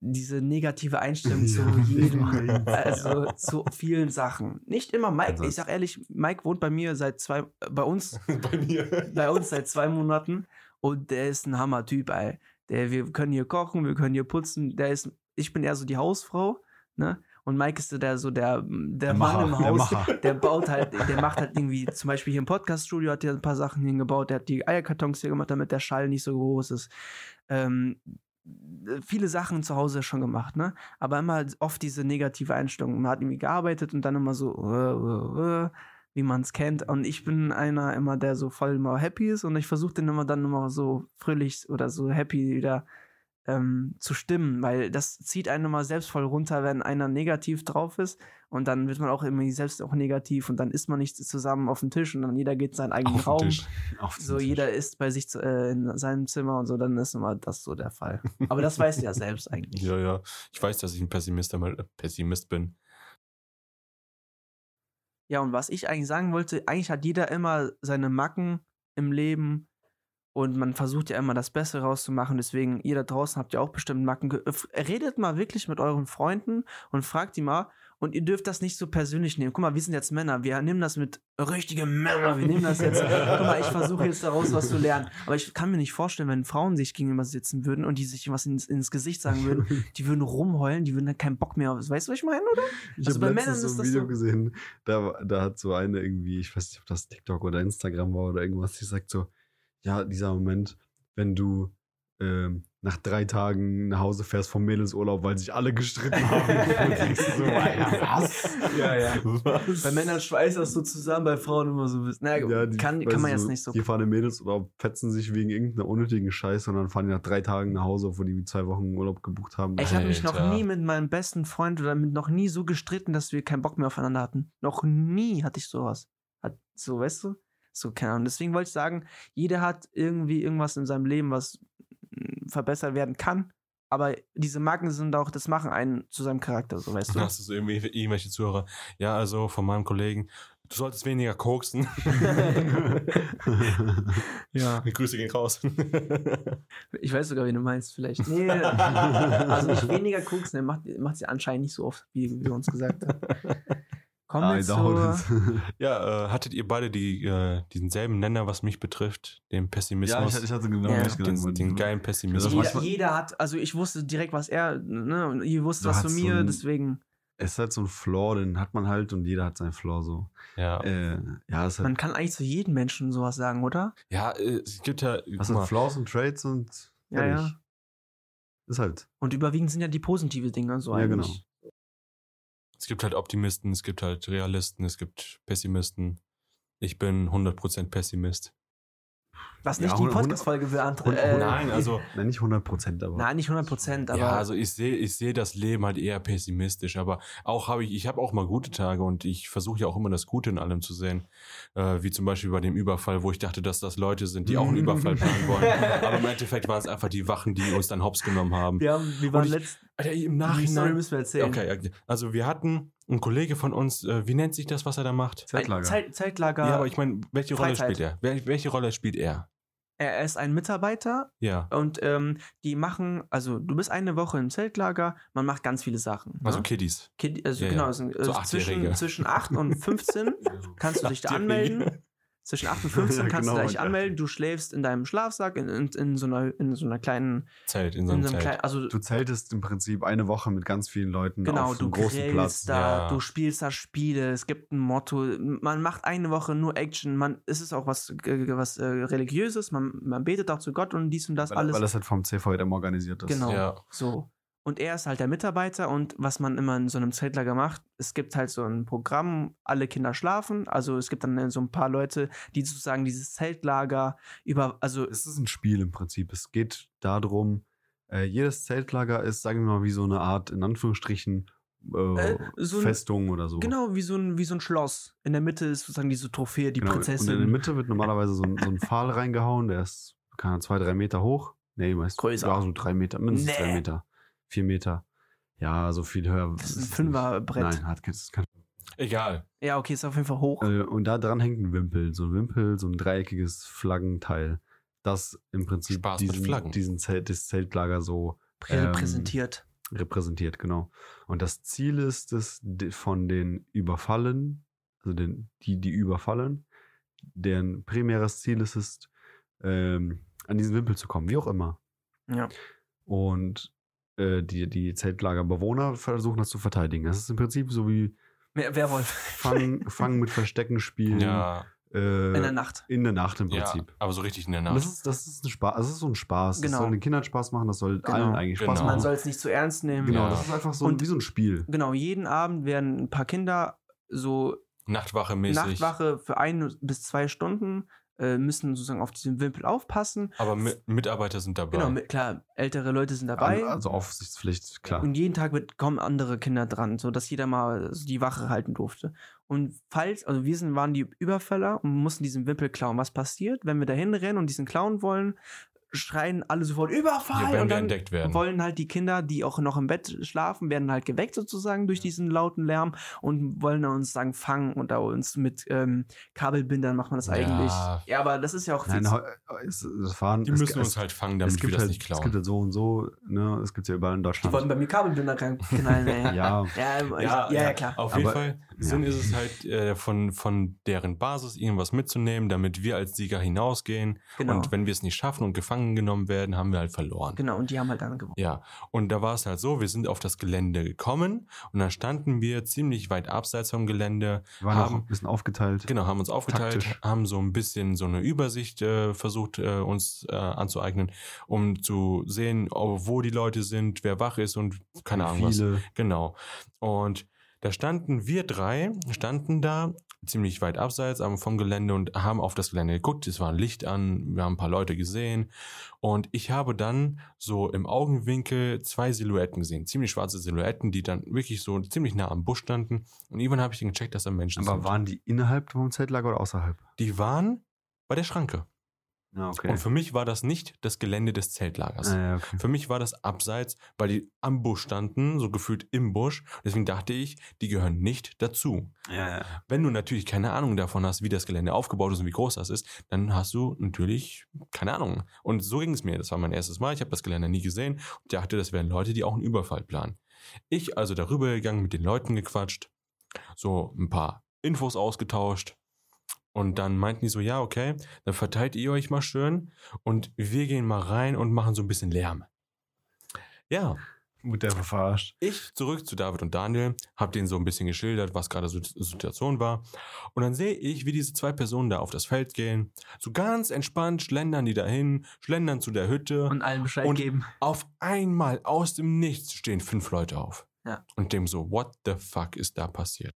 diese negative Einstellung zu jedem, also zu vielen Sachen. Nicht immer Mike. Also- ich sag ehrlich, Mike wohnt bei mir seit zwei, äh, bei uns bei mir. bei uns seit zwei Monaten und der ist ein Hammer-Typ, ey. Der, wir können hier kochen, wir können hier putzen. Der ist, ich bin eher so die Hausfrau, ne? Und Mike ist so der, so der, der, Mann im der Haus. Macher. Der baut halt, der macht halt irgendwie, zum Beispiel hier im Podcast-Studio hat er ein paar Sachen hingebaut. Der hat die Eierkartons hier gemacht, damit der Schall nicht so groß ist. Ähm, viele Sachen zu Hause schon gemacht, ne? Aber immer oft diese negative Einstellung. Man hat irgendwie gearbeitet und dann immer so, äh, äh, äh, wie man es kennt. Und ich bin einer immer, der so voll immer happy ist und ich versuche den immer dann immer so fröhlich oder so happy wieder ähm, zu stimmen, weil das zieht einen immer selbst voll runter, wenn einer negativ drauf ist und dann wird man auch irgendwie selbst auch negativ und dann isst man nicht zusammen auf den Tisch und dann jeder geht in seinen eigenen Auf Raum. So, jeder ist bei sich zu, äh, in seinem Zimmer und so, dann ist immer das so der Fall. Aber das weißt du ja selbst eigentlich. Ja, ja. Ich weiß, dass ich ein Pessimist, äh, Pessimist bin. Ja, und was ich eigentlich sagen wollte, eigentlich hat jeder immer seine Macken im Leben und man versucht ja immer das Beste rauszumachen. Deswegen, ihr da draußen habt ja auch bestimmt Macken. Redet mal wirklich mit euren Freunden und fragt die mal. Und ihr dürft das nicht so persönlich nehmen. Guck mal, wir sind jetzt Männer. Wir nehmen das mit richtige Männer. Wir nehmen das jetzt. Guck mal, ich versuche jetzt daraus was zu lernen. Aber ich kann mir nicht vorstellen, wenn Frauen sich gegenüber sitzen würden und die sich was ins, ins Gesicht sagen würden, die würden rumheulen, die würden dann keinen Bock mehr auf. Weißt du, was ich meine, oder? Ich Also habe bei Männern ist so ein das Video so- gesehen, da, da hat so eine irgendwie, ich weiß nicht, ob das TikTok oder Instagram war oder irgendwas, die sagt so, ja, dieser Moment, wenn du ähm, nach drei Tagen nach Hause fährst vom Mädelsurlaub, weil sich alle gestritten haben. Und denkst du so, was? Ja, ja. Was? Bei Männern schweißt das so zusammen, bei Frauen immer so. Naja, Ja, die- kann, kann man du, jetzt nicht so. Die fahren in Mädelsurlaub, fetzen sich wegen irgendeiner unnötigen Scheiße und dann fahren die nach drei Tagen nach Hause, obwohl die zwei Wochen Urlaub gebucht haben. Ich habe mich noch nie mit meinem besten Freund oder mit noch nie so gestritten, dass wir keinen Bock mehr aufeinander hatten. Noch nie hatte ich sowas. Hat, so, weißt du? So, keine Ahnung. Deswegen wollte ich sagen, jeder hat irgendwie irgendwas in seinem Leben, was mm, verbessert werden kann. Aber diese Marken sind auch, das machen einen zu seinem Charakter, so weißt du. hast du so irgendwie irgendwelche Zuhörer. Ja, also von meinem Kollegen, du solltest weniger koksen. ja. Grüße gehen raus. Ich weiß sogar, wen du meinst, vielleicht. Nee, also nicht weniger Koks, ne, macht, macht sie anscheinend nicht so oft, wie wir uns gesagt haben. Kommen wir it. ja, äh, hattet ihr beide die, äh, diesen selben Nenner, was mich betrifft, den ja, ich, Pessimismus, ich hatte genau Ja. gedacht. den, den geilen Pessimismus? jeder, jeder hat, also ich wusste direkt, was er, ne, und ihr wusst was von mir, so ein- deswegen, Es ist halt so ein Flaw, den hat man halt und jeder hat seinen Flaw so. Ja, Äh, ja, es ist halt, man kann eigentlich zu jedem Menschen sowas sagen, oder? ja äh, es gibt ja, was sind Flaws und Traits und Ja, ja. Ist halt. Und überwiegend sind ja die positive Dinge so Ja, eigentlich. Es gibt halt Optimisten, es gibt halt Realisten, es gibt Pessimisten. Ich bin 100% Pessimist. Was nicht Ja, die 100 Podcast-Folge beantwortet. Äh, Nein, also Nein, nicht 100 Prozent, aber. Nein, nicht 100 Prozent, aber. ja, also ich sehe ich sehe das Leben halt eher pessimistisch, aber auch habe ich ich habe auch mal gute Tage und ich versuche ja auch immer das Gute in allem zu sehen, äh, wie zum Beispiel bei dem Überfall, wo ich dachte, dass das Leute sind, die auch einen Überfall planen wollen, aber im Endeffekt waren es einfach die Wachen, die uns dann hops genommen haben. haben, wir waren ich- letzt. Alter, Im Die Story Nachhinein. müssen wir erzählen. Okay, also wir hatten einen Kollege von uns, äh, wie nennt sich das, was er da macht? Ein Zeltlager. Zeit, Zeitlager. Ja, aber ich meine, welche Rolle Freizeit. spielt er? Wel welche Rolle spielt er? er ist ein Mitarbeiter Ja, und ähm, die machen, also du bist eine Woche im Zeltlager, man macht ganz viele Sachen. also ne? Kiddies. Kind, also Ja, genau, sind, So Achtjährige. zwischen, zwischen 8 und 15 kannst du dich da anmelden. Zwischen 8 und 15 Ja, kannst genau, du dich anmelden. Du schläfst in deinem Schlafsack in, in, in, so, einer, in so einer kleinen. Zelt, in so In einem so einem Zelt. kleinen also, Du zeltest im Prinzip eine Woche mit ganz vielen Leuten genau, auf du einem großen Platz. da, Ja. du spielst da Spiele, es gibt ein Motto. Man macht eine Woche nur Action. Man, es ist auch was, äh, was äh, Religiöses. Man, man betet auch zu Gott und dies und das Weil, alles. weil das halt vom CVM organisiert ist. Genau. Ja. So. Und er ist halt der Mitarbeiter und was man immer in so einem Zeltlager macht, es gibt halt so ein Programm, alle Kinder schlafen. Also es gibt dann so ein paar Leute, die sozusagen dieses Zeltlager über, also Es ist ein Spiel im Prinzip. Es geht darum, äh, jedes Zeltlager ist, sagen wir mal, wie so eine Art, in Anführungsstrichen, äh, Äh, so ein- Festung oder so. genau wie so, ein, wie so ein Schloss. In der Mitte ist sozusagen diese Trophäe, die Genau, Und in der Prinzessin. Mitte wird normalerweise so ein, so ein Pfahl reingehauen, der ist, keine zwei, drei Meter hoch. Nee, meist Größer. Ja, so drei Meter, mindestens Nee. drei Meter. Vier Meter. Ja, so viel höher. Das ist ein. Fünferbrett. Nein, hat das kann, Egal. Ja, okay, ist auf jeden Fall hoch. äh, Und da dran hängt ein Wimpel. So ein Wimpel, so ein dreieckiges Flaggenteil. Das im Prinzip Spaß diesen, diesen Zelt, das Zeltlager so ähm, Präsentiert. repräsentiert, genau. Und das Ziel ist es, von den Überfallen, also den, die, die überfallen, deren primäres Ziel ist es, ähm, an diesen Wimpel zu kommen, wie auch immer. Ja. Und äh, die, die Zeltlagerbewohner versuchen das zu verteidigen. Das ist im Prinzip so wie Wer, Werwolf. Fang, Fang mit Verstecken spielen Ja, äh, In der Nacht. in der Nacht im ja, Prinzip. aber so richtig in der Nacht. Das ist, das ist ein Spaß, das ist so ein Spaß. Genau. Das soll den Kindern Spaß machen, das soll Genau. allen eigentlich Spaß Genau. Man machen. soll es nicht zu ernst nehmen. Genau, Ja. das ist einfach so Und- wie so ein Spiel. Genau, jeden Abend werden ein paar Kinder so Nachtwache mäßig. Nachtwache für ein bis zwei Stunden, äh, müssen sozusagen auf diesen Wimpel aufpassen. Aber Mi Mitarbeiter sind dabei. Genau, mit, klar, ältere Leute sind dabei. Also Aufsichtspflicht, klar. Und jeden Tag wird, kommen andere Kinder dran, sodass jeder mal die Wache halten durfte. Und falls, also wir sind, waren die Überfäller und mussten diesen Wimpel klauen. Was passiert, wenn wir da hinrennen und diesen klauen wollen? Schreien alle sofort Überfall Ja, und wir dann entdeckt werden. wollen halt die Kinder, die auch noch im Bett schlafen, werden halt geweckt sozusagen durch diesen lauten Lärm und wollen dann uns sagen fangen und da uns mit ähm, Kabelbindern macht man das Ja. eigentlich. Ja, aber das ist ja auch Nein, heu- es, es waren, Die es, müssen es, uns halt fangen, es damit wir gibt das halt, nicht Es gibt klauen. halt so und so, ne? Es gibt ja überall in die wollten Deutschland. bei mir Kabelbinder reinknallen. ey. Ja, ja, ja, ja, klar. Auf Aber- jeden Fall ja. Sinn ist es halt, äh, von, von deren Basis irgendwas mitzunehmen, damit wir als Sieger hinausgehen. Genau. Und wenn wir es nicht schaffen und gefangen genommen werden, haben wir halt verloren. Genau, und die haben halt dann gewonnen. Ja, und da war es halt so, wir sind auf das Gelände gekommen und dann standen wir ziemlich weit abseits vom Gelände, wir waren auch haben- ein bisschen aufgeteilt. genau, haben uns aufgeteilt, Taktisch. haben so ein bisschen so eine Übersicht äh, versucht, äh, uns äh, anzueignen, um zu sehen, oh, wo die Leute sind, wer wach ist und keine Ahnung was. Viele. Genau. Und da standen wir drei, standen da ziemlich weit abseits vom Gelände und haben auf das Gelände geguckt. Es war ein Licht an, wir haben ein paar Leute gesehen. Und ich habe dann so im Augenwinkel zwei Silhouetten gesehen. Ziemlich schwarze Silhouetten, die dann wirklich so ziemlich nah am Busch standen. Und irgendwann habe ich dann gecheckt, dass da Menschen Aber sind. waren die innerhalb vom Zeltlager oder außerhalb? die waren bei der Schranke. Ja, okay. Und für mich war das nicht das Gelände des Zeltlagers. Ah, okay. Für mich war das abseits, weil die am Busch standen, so gefühlt im Busch. Deswegen dachte ich, die gehören nicht dazu. Ja, ja. Wenn du natürlich keine Ahnung davon hast, wie das Gelände aufgebaut ist und wie groß das ist, dann hast du natürlich keine Ahnung. Und so ging es mir. Das war mein erstes Mal. Ich habe das Gelände nie gesehen und dachte, das wären Leute, die auch einen Überfall planen. Ich also darüber gegangen, mit den Leuten gequatscht, so ein paar Infos ausgetauscht. Und dann meinten die so, ja, okay, dann verteilt ihr euch mal schön und wir gehen mal rein und machen so ein bisschen Lärm. Ja, Mutter verarscht. ich zurück zu David und Daniel, habe denen so ein bisschen geschildert, was gerade so die Situation war. Und dann sehe ich, wie diese zwei Personen da auf das Feld gehen. So ganz entspannt schlendern die dahin, schlendern zu der Hütte. Und allen Bescheid Und- geben. auf einmal aus dem Nichts stehen fünf Leute auf. Ja. Und dem so, what the fuck ist da passiert?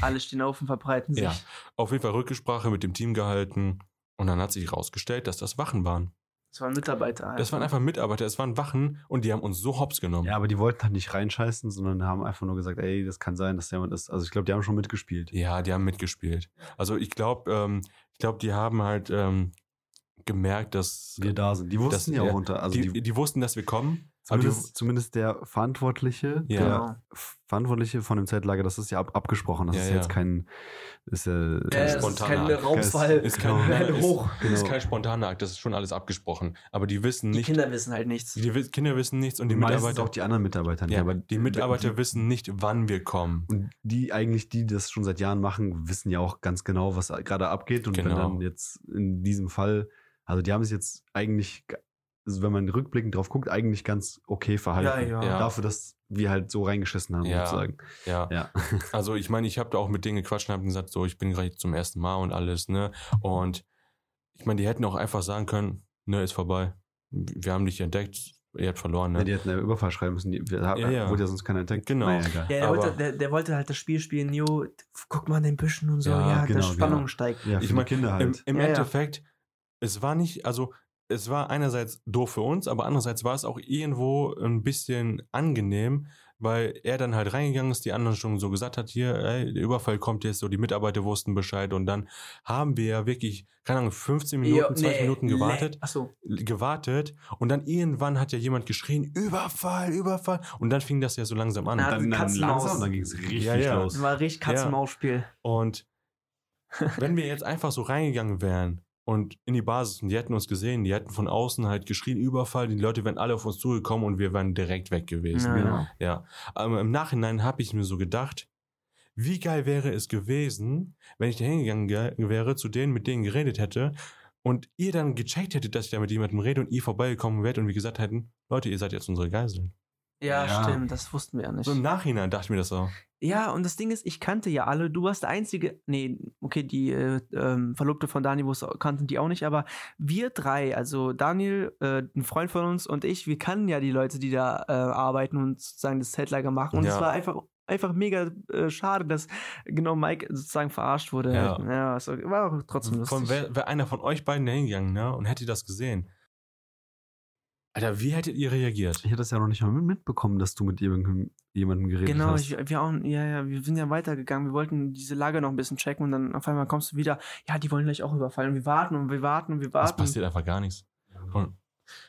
Alle stehen auf und verbreiten sich. Ja. Auf jeden Fall Rückgesprache mit dem Team gehalten. Und dann hat sich herausgestellt, dass das Wachen waren. Das waren Mitarbeiter. Halt. Das waren einfach Mitarbeiter, es waren Wachen und die haben uns so hops genommen. Ja, aber die wollten halt nicht reinscheißen, sondern haben einfach nur gesagt, ey, das kann sein, dass jemand ist. Also ich glaube, die haben schon mitgespielt. Ja, die haben mitgespielt. Also ich glaube, ähm, ich glaube, die haben halt ähm, gemerkt, dass Wir da sind. Die wussten das- ja auch ja, unter. Also die, die, die, wussten, dass wir kommen. Aber die, zumindest, zumindest der Verantwortliche, Ja. der Genau. Verantwortliche von dem Zeltlager, das ist ja ab, abgesprochen. Das Ja, ist ja. jetzt kein, ist ja, Kein äh, es ist spontaner kein Akt. Rausfall. ist kein, Genau. Welle ist, hoch. ist Genau. kein spontaner Akt, das ist schon alles abgesprochen. Aber die wissen Die nicht, Kinder wissen halt nichts. die Kinder wissen nichts und die meistens Mitarbeiter, auch die anderen Mitarbeiter nicht. ja, aber die Mitarbeiter die, wissen nicht, wann wir kommen. Und die eigentlich, die das schon seit Jahren machen, wissen ja auch ganz genau, was gerade abgeht. Und wenn Genau. dann jetzt in diesem Fall, also die haben sich jetzt eigentlich, also wenn man rückblickend drauf guckt, eigentlich ganz okay verhalten. Ja, ja. Ja. Dafür, dass wir halt so reingeschissen haben, Ja. sozusagen. Ja. Ja. Also ich meine, ich habe da auch mit denen gequatscht und habe gesagt, so, ich bin gerade zum ersten Mal und alles, ne? Und ich meine, die hätten auch einfach sagen können, ne, ist vorbei. Wir haben dich entdeckt, ihr habt verloren, Ja, ne? die hätten ja Überfall schreiben müssen. Die, wir, Ja, ja. Wurde ja sonst keiner entdeckt. Genau. Naja. Ja, der, wollte, der, der wollte halt das Spiel spielen, jo, guck mal in den Büschen und so, Ja, ja, genau, der Spannung genau. steigt. Ja, für Ich die mein, Kinder Im, halt. im Ja, ja. Endeffekt, es war nicht, also es war einerseits doof für uns, aber andererseits war es auch irgendwo ein bisschen angenehm, weil er dann halt reingegangen ist, die anderen schon so gesagt hat, hier, ey, der Überfall kommt jetzt, so die Mitarbeiter wussten Bescheid und dann haben wir ja wirklich, keine Ahnung, 15 Minuten, Ja, 20 nee, Minuten gewartet, Achso. gewartet und dann irgendwann hat ja jemand geschrien, Überfall, Überfall und dann fing das ja so langsam an. Na, dann, dann langsam, dann ging es richtig Ja, ja. los. Das war richtig Katz-Maus-Spiel. Und wenn wir jetzt einfach so reingegangen wären und in die Basis und die hätten uns gesehen, die hätten von außen halt geschrien, Überfall, die Leute wären alle auf uns zugekommen und wir wären direkt weg gewesen. Ja. Ja. Aber im Nachhinein habe ich mir so gedacht, wie geil wäre es gewesen, wenn ich da hingegangen ge- wäre, zu denen, mit denen geredet hätte und ihr dann gecheckt hättet, dass ich da mit jemandem rede und ihr vorbeigekommen wärt und wir gesagt hätten, Leute, ihr seid jetzt unsere Geiseln. Ja, Ja. stimmt, das wussten wir ja nicht. So im Nachhinein dachte ich mir das so. Ja, und das Ding ist, ich kannte ja alle. Du warst der Einzige. Nee, okay, die äh, ähm, Verlobte von Daniel kannten die auch nicht, aber wir drei, also Daniel, äh, ein Freund von uns und ich, wir kannten ja die Leute, die da äh, arbeiten und sozusagen das Zeltlager machen. Und es Ja. war einfach, einfach mega äh, schade, dass genau Mike sozusagen verarscht wurde. Ja. ja es war auch trotzdem lustig. Von wer, wer einer von euch beiden hingegangen, ne? Und hätte das gesehen. Alter, wie hättet ihr reagiert? Ich hätte das ja noch nicht mal mitbekommen, dass du mit jemandem, jemandem geredet Genau, hast. ich, wir auch, ja, ja, wir sind ja weitergegangen. Wir wollten diese Lage noch ein bisschen checken und dann auf einmal kommst du wieder, ja, die wollen gleich auch überfallen. Und wir warten und wir warten und wir Es warten. passiert einfach gar nichts. Und,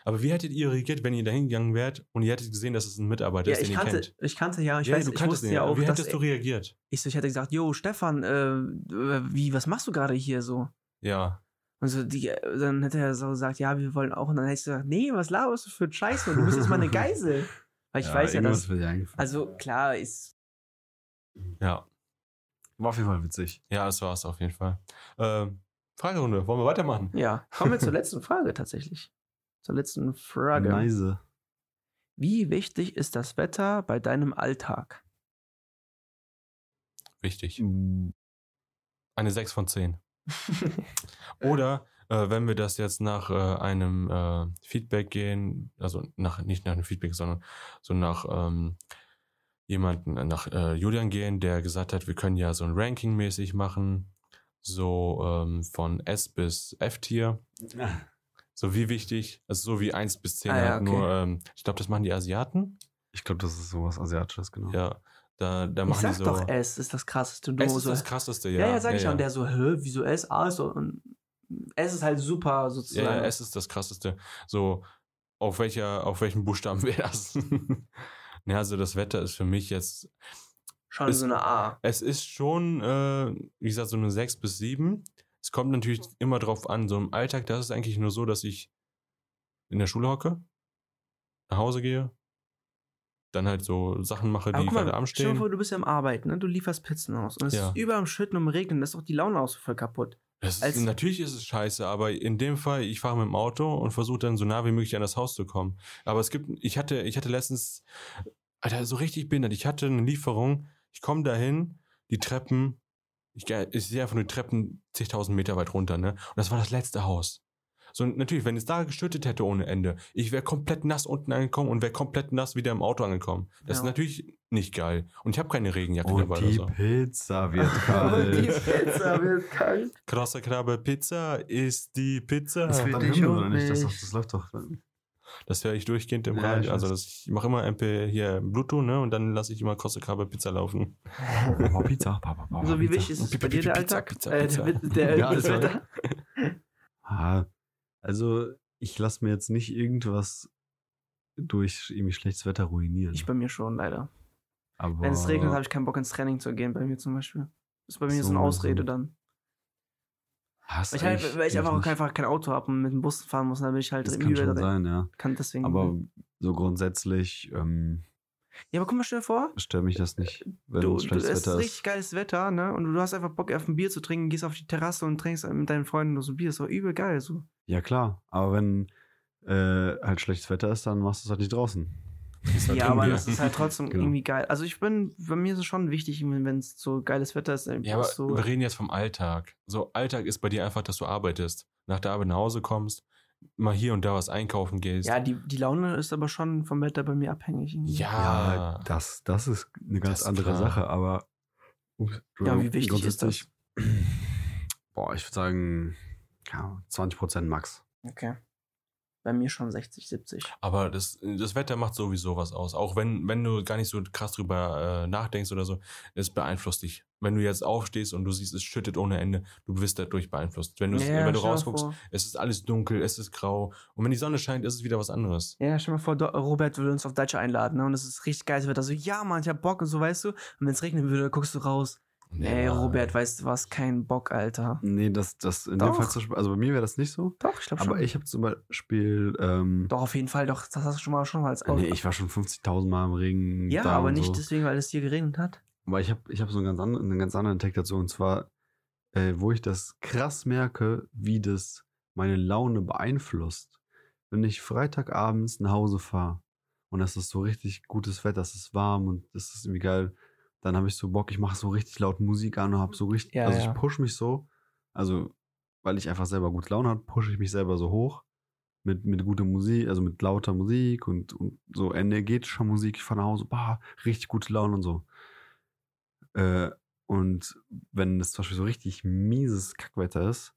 aber wie hättet ihr reagiert, wenn ihr da hingegangen wärt und ihr hättet gesehen, dass es ein Mitarbeiter ja, ist, ich den ihr kannte, kennt? ich kannte ja, ich ja, weiß, du ich wusste den ja auch, Wie dass hättest du reagiert? ich, so, ich hätte gesagt, jo, Stefan, äh, äh, wie, was machst du gerade hier so? Ja. Und so, die, dann hätte er so gesagt, ja, wir wollen auch. Und dann hätte ich gesagt, nee, was laberst du für ein Scheiß? Du bist jetzt mal eine Geisel. Weil ich weiß ja, dass, also klar, ist, Ja. War auf jeden Fall witzig. Ja, das war's auf jeden Fall. Ähm, Fragerunde, wollen wir weitermachen? ja. Kommen wir zur letzten Frage tatsächlich. Zur letzten Frage. Nice. Wie wichtig ist das Wetter bei deinem Alltag? Wichtig. Eine 6 von 10. Oder äh, wenn wir das jetzt nach äh, einem äh, Feedback gehen, also nach, nicht nach einem Feedback, sondern so nach ähm, jemanden, äh, nach äh, Julian gehen, der gesagt hat, wir können ja so ein Ranking mäßig machen, so ähm, von S bis F-Tier. So wie wichtig, also so wie 1 bis 10 Ah, ja, halt okay. nur, ähm, ich glaube, das machen die Asiaten. Ich glaube, das ist sowas Asiatisches, genau. Ja, da, da Ich machen sag die so. doch, S ist das krasseste. Du S ist so, das krasseste, ja. ja, ja, sag ich ja, schon. Und der so, hä, wieso S? A ist so. Und S ist halt super Ja, sozusagen. ja, es ist das krasseste. So, auf welcher, auf welchem Buchstaben wäre das? ja, also das Wetter ist für mich jetzt, schon ist- so eine A. es ist schon, äh, wie gesagt, so eine 6 bis 7. Es kommt natürlich immer drauf an, so im Alltag, das ist eigentlich nur so, dass ich in der Schule hocke, nach Hause gehe, dann halt so Sachen mache, Aber die gerade stell dir anstehen. vor, du bist ja am Arbeiten, ne? du lieferst Pizzen aus und es Ja. ist überall am Schütten und am Regnen, das ist auch die Laune auch so voll kaputt. Ist, natürlich ist es scheiße, aber in dem Fall, ich fahre mit dem Auto und versuche dann so nah wie möglich an das Haus zu kommen. Aber es gibt, ich hatte, ich hatte letztens, Alter, so richtig behindert. Ich hatte eine Lieferung, ich komme dahin, die Treppen, ich, ich sehe einfach nur die Treppen zigtausend Meter weit runter, ne? Und das war das letzte Haus. So, natürlich, wenn es da geschüttet hätte ohne Ende, ich wäre komplett nass unten angekommen und wäre komplett nass wieder im Auto angekommen. Das Ja. ist natürlich nicht geil. Und ich habe keine Regenjacke Und dabei oder die so. Pizza wird Die kalt. Pizza wird kalt. Krasser Krabbe Pizza ist die Pizza. Das Das, wird Dann auch oder nicht? Das, das läuft doch. höre ich durchgehend im Ja, Radio. ich Also das, ich mache immer MP hier Bluetooth, ne? Und dann lasse ich immer Krasser Krabbe Pizza laufen. Papa Pizza, Papa, Papa. So wie Pizza. wichtig ist es bei dir der Pizza, Alltag? Pizza, Äh, Pizza. der, der, Ja, das Alter. Wetter? Ah, also, ich lasse mir jetzt nicht irgendwas durch irgendwie schlechtes Wetter ruinieren. Ich bei mir schon, leider. aber Wenn es regnet, habe ich keinen Bock ins Training zu gehen, bei mir zum Beispiel. Das ist bei mir so, So, eine Ausrede so. dann. Hast Weil ich, halt, weil ich einfach, auch einfach kein Auto habe und mit dem Bus fahren muss, dann bin ich halt Das kann schon sein, ja. Kann deswegen. Aber so grundsätzlich ähm, ja, aber guck mal, stell dir vor, stört mich das nicht, wenn du, es du, schlechtes es ist Wetter richtig geiles Wetter, ne? Und du hast einfach Bock auf ein Bier zu trinken, gehst auf die Terrasse und trinkst mit deinen Freunden nur so ein Bier. Ist doch übel geil. So. Ja, klar. Aber wenn äh, halt schlechtes Wetter ist, dann machst du es halt nicht draußen. Halt Ja, aber das ist halt trotzdem Genau. irgendwie geil. Also ich bin, bei mir ist es schon wichtig, wenn es so geiles Wetter ist. Ja, aber so, wir reden jetzt vom Alltag. So, Alltag ist bei dir einfach, dass du arbeitest. Nach der Arbeit nach Hause kommst, mal hier und da was einkaufen gehst. ja, die, die Laune ist aber schon vom Wetter bei mir abhängig. irgendwie. Ja. das, das ist eine ganz ist andere klar. Sache, aber ups, Ja, wie wichtig ist das? Boah, ich würde sagen, ja, 20% max. Okay. Bei mir schon 60, 70. Aber das, das Wetter macht sowieso was aus. Auch wenn, wenn du gar nicht so krass drüber äh, nachdenkst oder so, es beeinflusst dich. Wenn du jetzt aufstehst und du siehst, es schüttet ohne Ende, du wirst dadurch beeinflusst. Wenn, du's- Ja, wenn du rausguckst, vor. es ist alles dunkel, es ist grau. Und wenn die Sonne scheint, ist es wieder was anderes. Ja, stell mal vor, Robert würde uns auf Deutsche einladen, ne? Und es ist richtig geiles Wetter. So, ja, Mann, ich hab Bock und so, weißt du? Und wenn es regnen würde, guckst du raus. Ey, Ja. Robert, weißt du was? Kein Bock, Alter. Nee, das, das in Doch. dem Fall, zum Beispiel- also bei mir wäre das nicht so. Doch, ich glaube schon. Aber ich habe zum Beispiel, ähm, Doch, auf jeden Fall, doch. Das hast du schon mal schon mal als nee, ich war schon 50.000 Mal im Regen. Ja, aber nicht so. deswegen, weil es hier geregnet hat. Aber ich habe ich hab so einen ganz, anderen, einen ganz anderen Tag dazu. Und zwar, äh, wo ich das krass merke, wie das meine Laune beeinflusst. Wenn ich Freitagabends nach Hause fahre und es ist so richtig gutes Wetter, es ist warm und es ist irgendwie geil, dann habe ich so Bock, ich mache so richtig laut Musik an und habe so richtig, Ja, also ja. ich push mich so, also weil ich einfach selber gute Laune habe, pushe ich mich selber so hoch mit, mit guter Musik, also mit lauter Musik und, und so energetischer Musik. Nach Hause, bah, richtig gute Laune und so. Äh, und wenn es zum Beispiel so richtig mieses Kackwetter ist,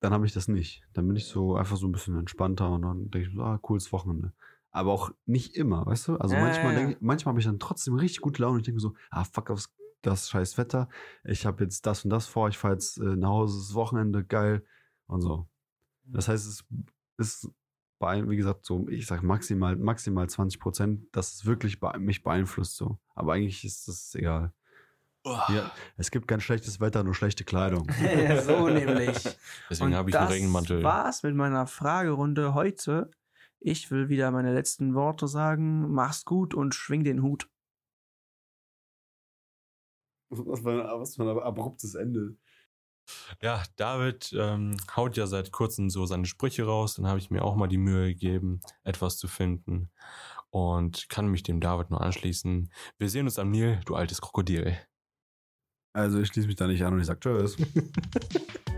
dann habe ich das nicht. Dann bin ich so einfach so ein bisschen entspannter und dann denke ich, so, ah, cooles Wochenende. Aber auch nicht immer, weißt du? Also Ja, manchmal, ja, ja. denk manchmal habe ich dann trotzdem richtig gute Laune und ich denke mir so, ah, fuck aufs das scheiß Wetter. Ich habe jetzt das und das vor, ich fahre jetzt äh, nach Hause, es ist Wochenende, geil und so. Das heißt, es ist bei, wie gesagt, so, ich sag maximal, maximal 20 Prozent, dass es wirklich bei, mich beeinflusst so. Aber eigentlich ist das egal. Ja, es gibt kein schlechtes Wetter, nur schlechte Kleidung. so nämlich. Deswegen habe ich einen das Regenmantel. war's mit meiner Fragerunde heute. Ich will wieder meine letzten Worte sagen. Mach's gut und schwing den Hut. Was für ein, was für ein abruptes Ende. Ja, David ähm, haut ja seit kurzem so seine Sprüche raus. Dann habe ich mir auch mal die Mühe gegeben, etwas zu finden. Und kann mich dem David nur anschließen. Wir sehen uns am Nil, du altes Krokodil. Also ich schließe mich da nicht an und ich sag Tschüss.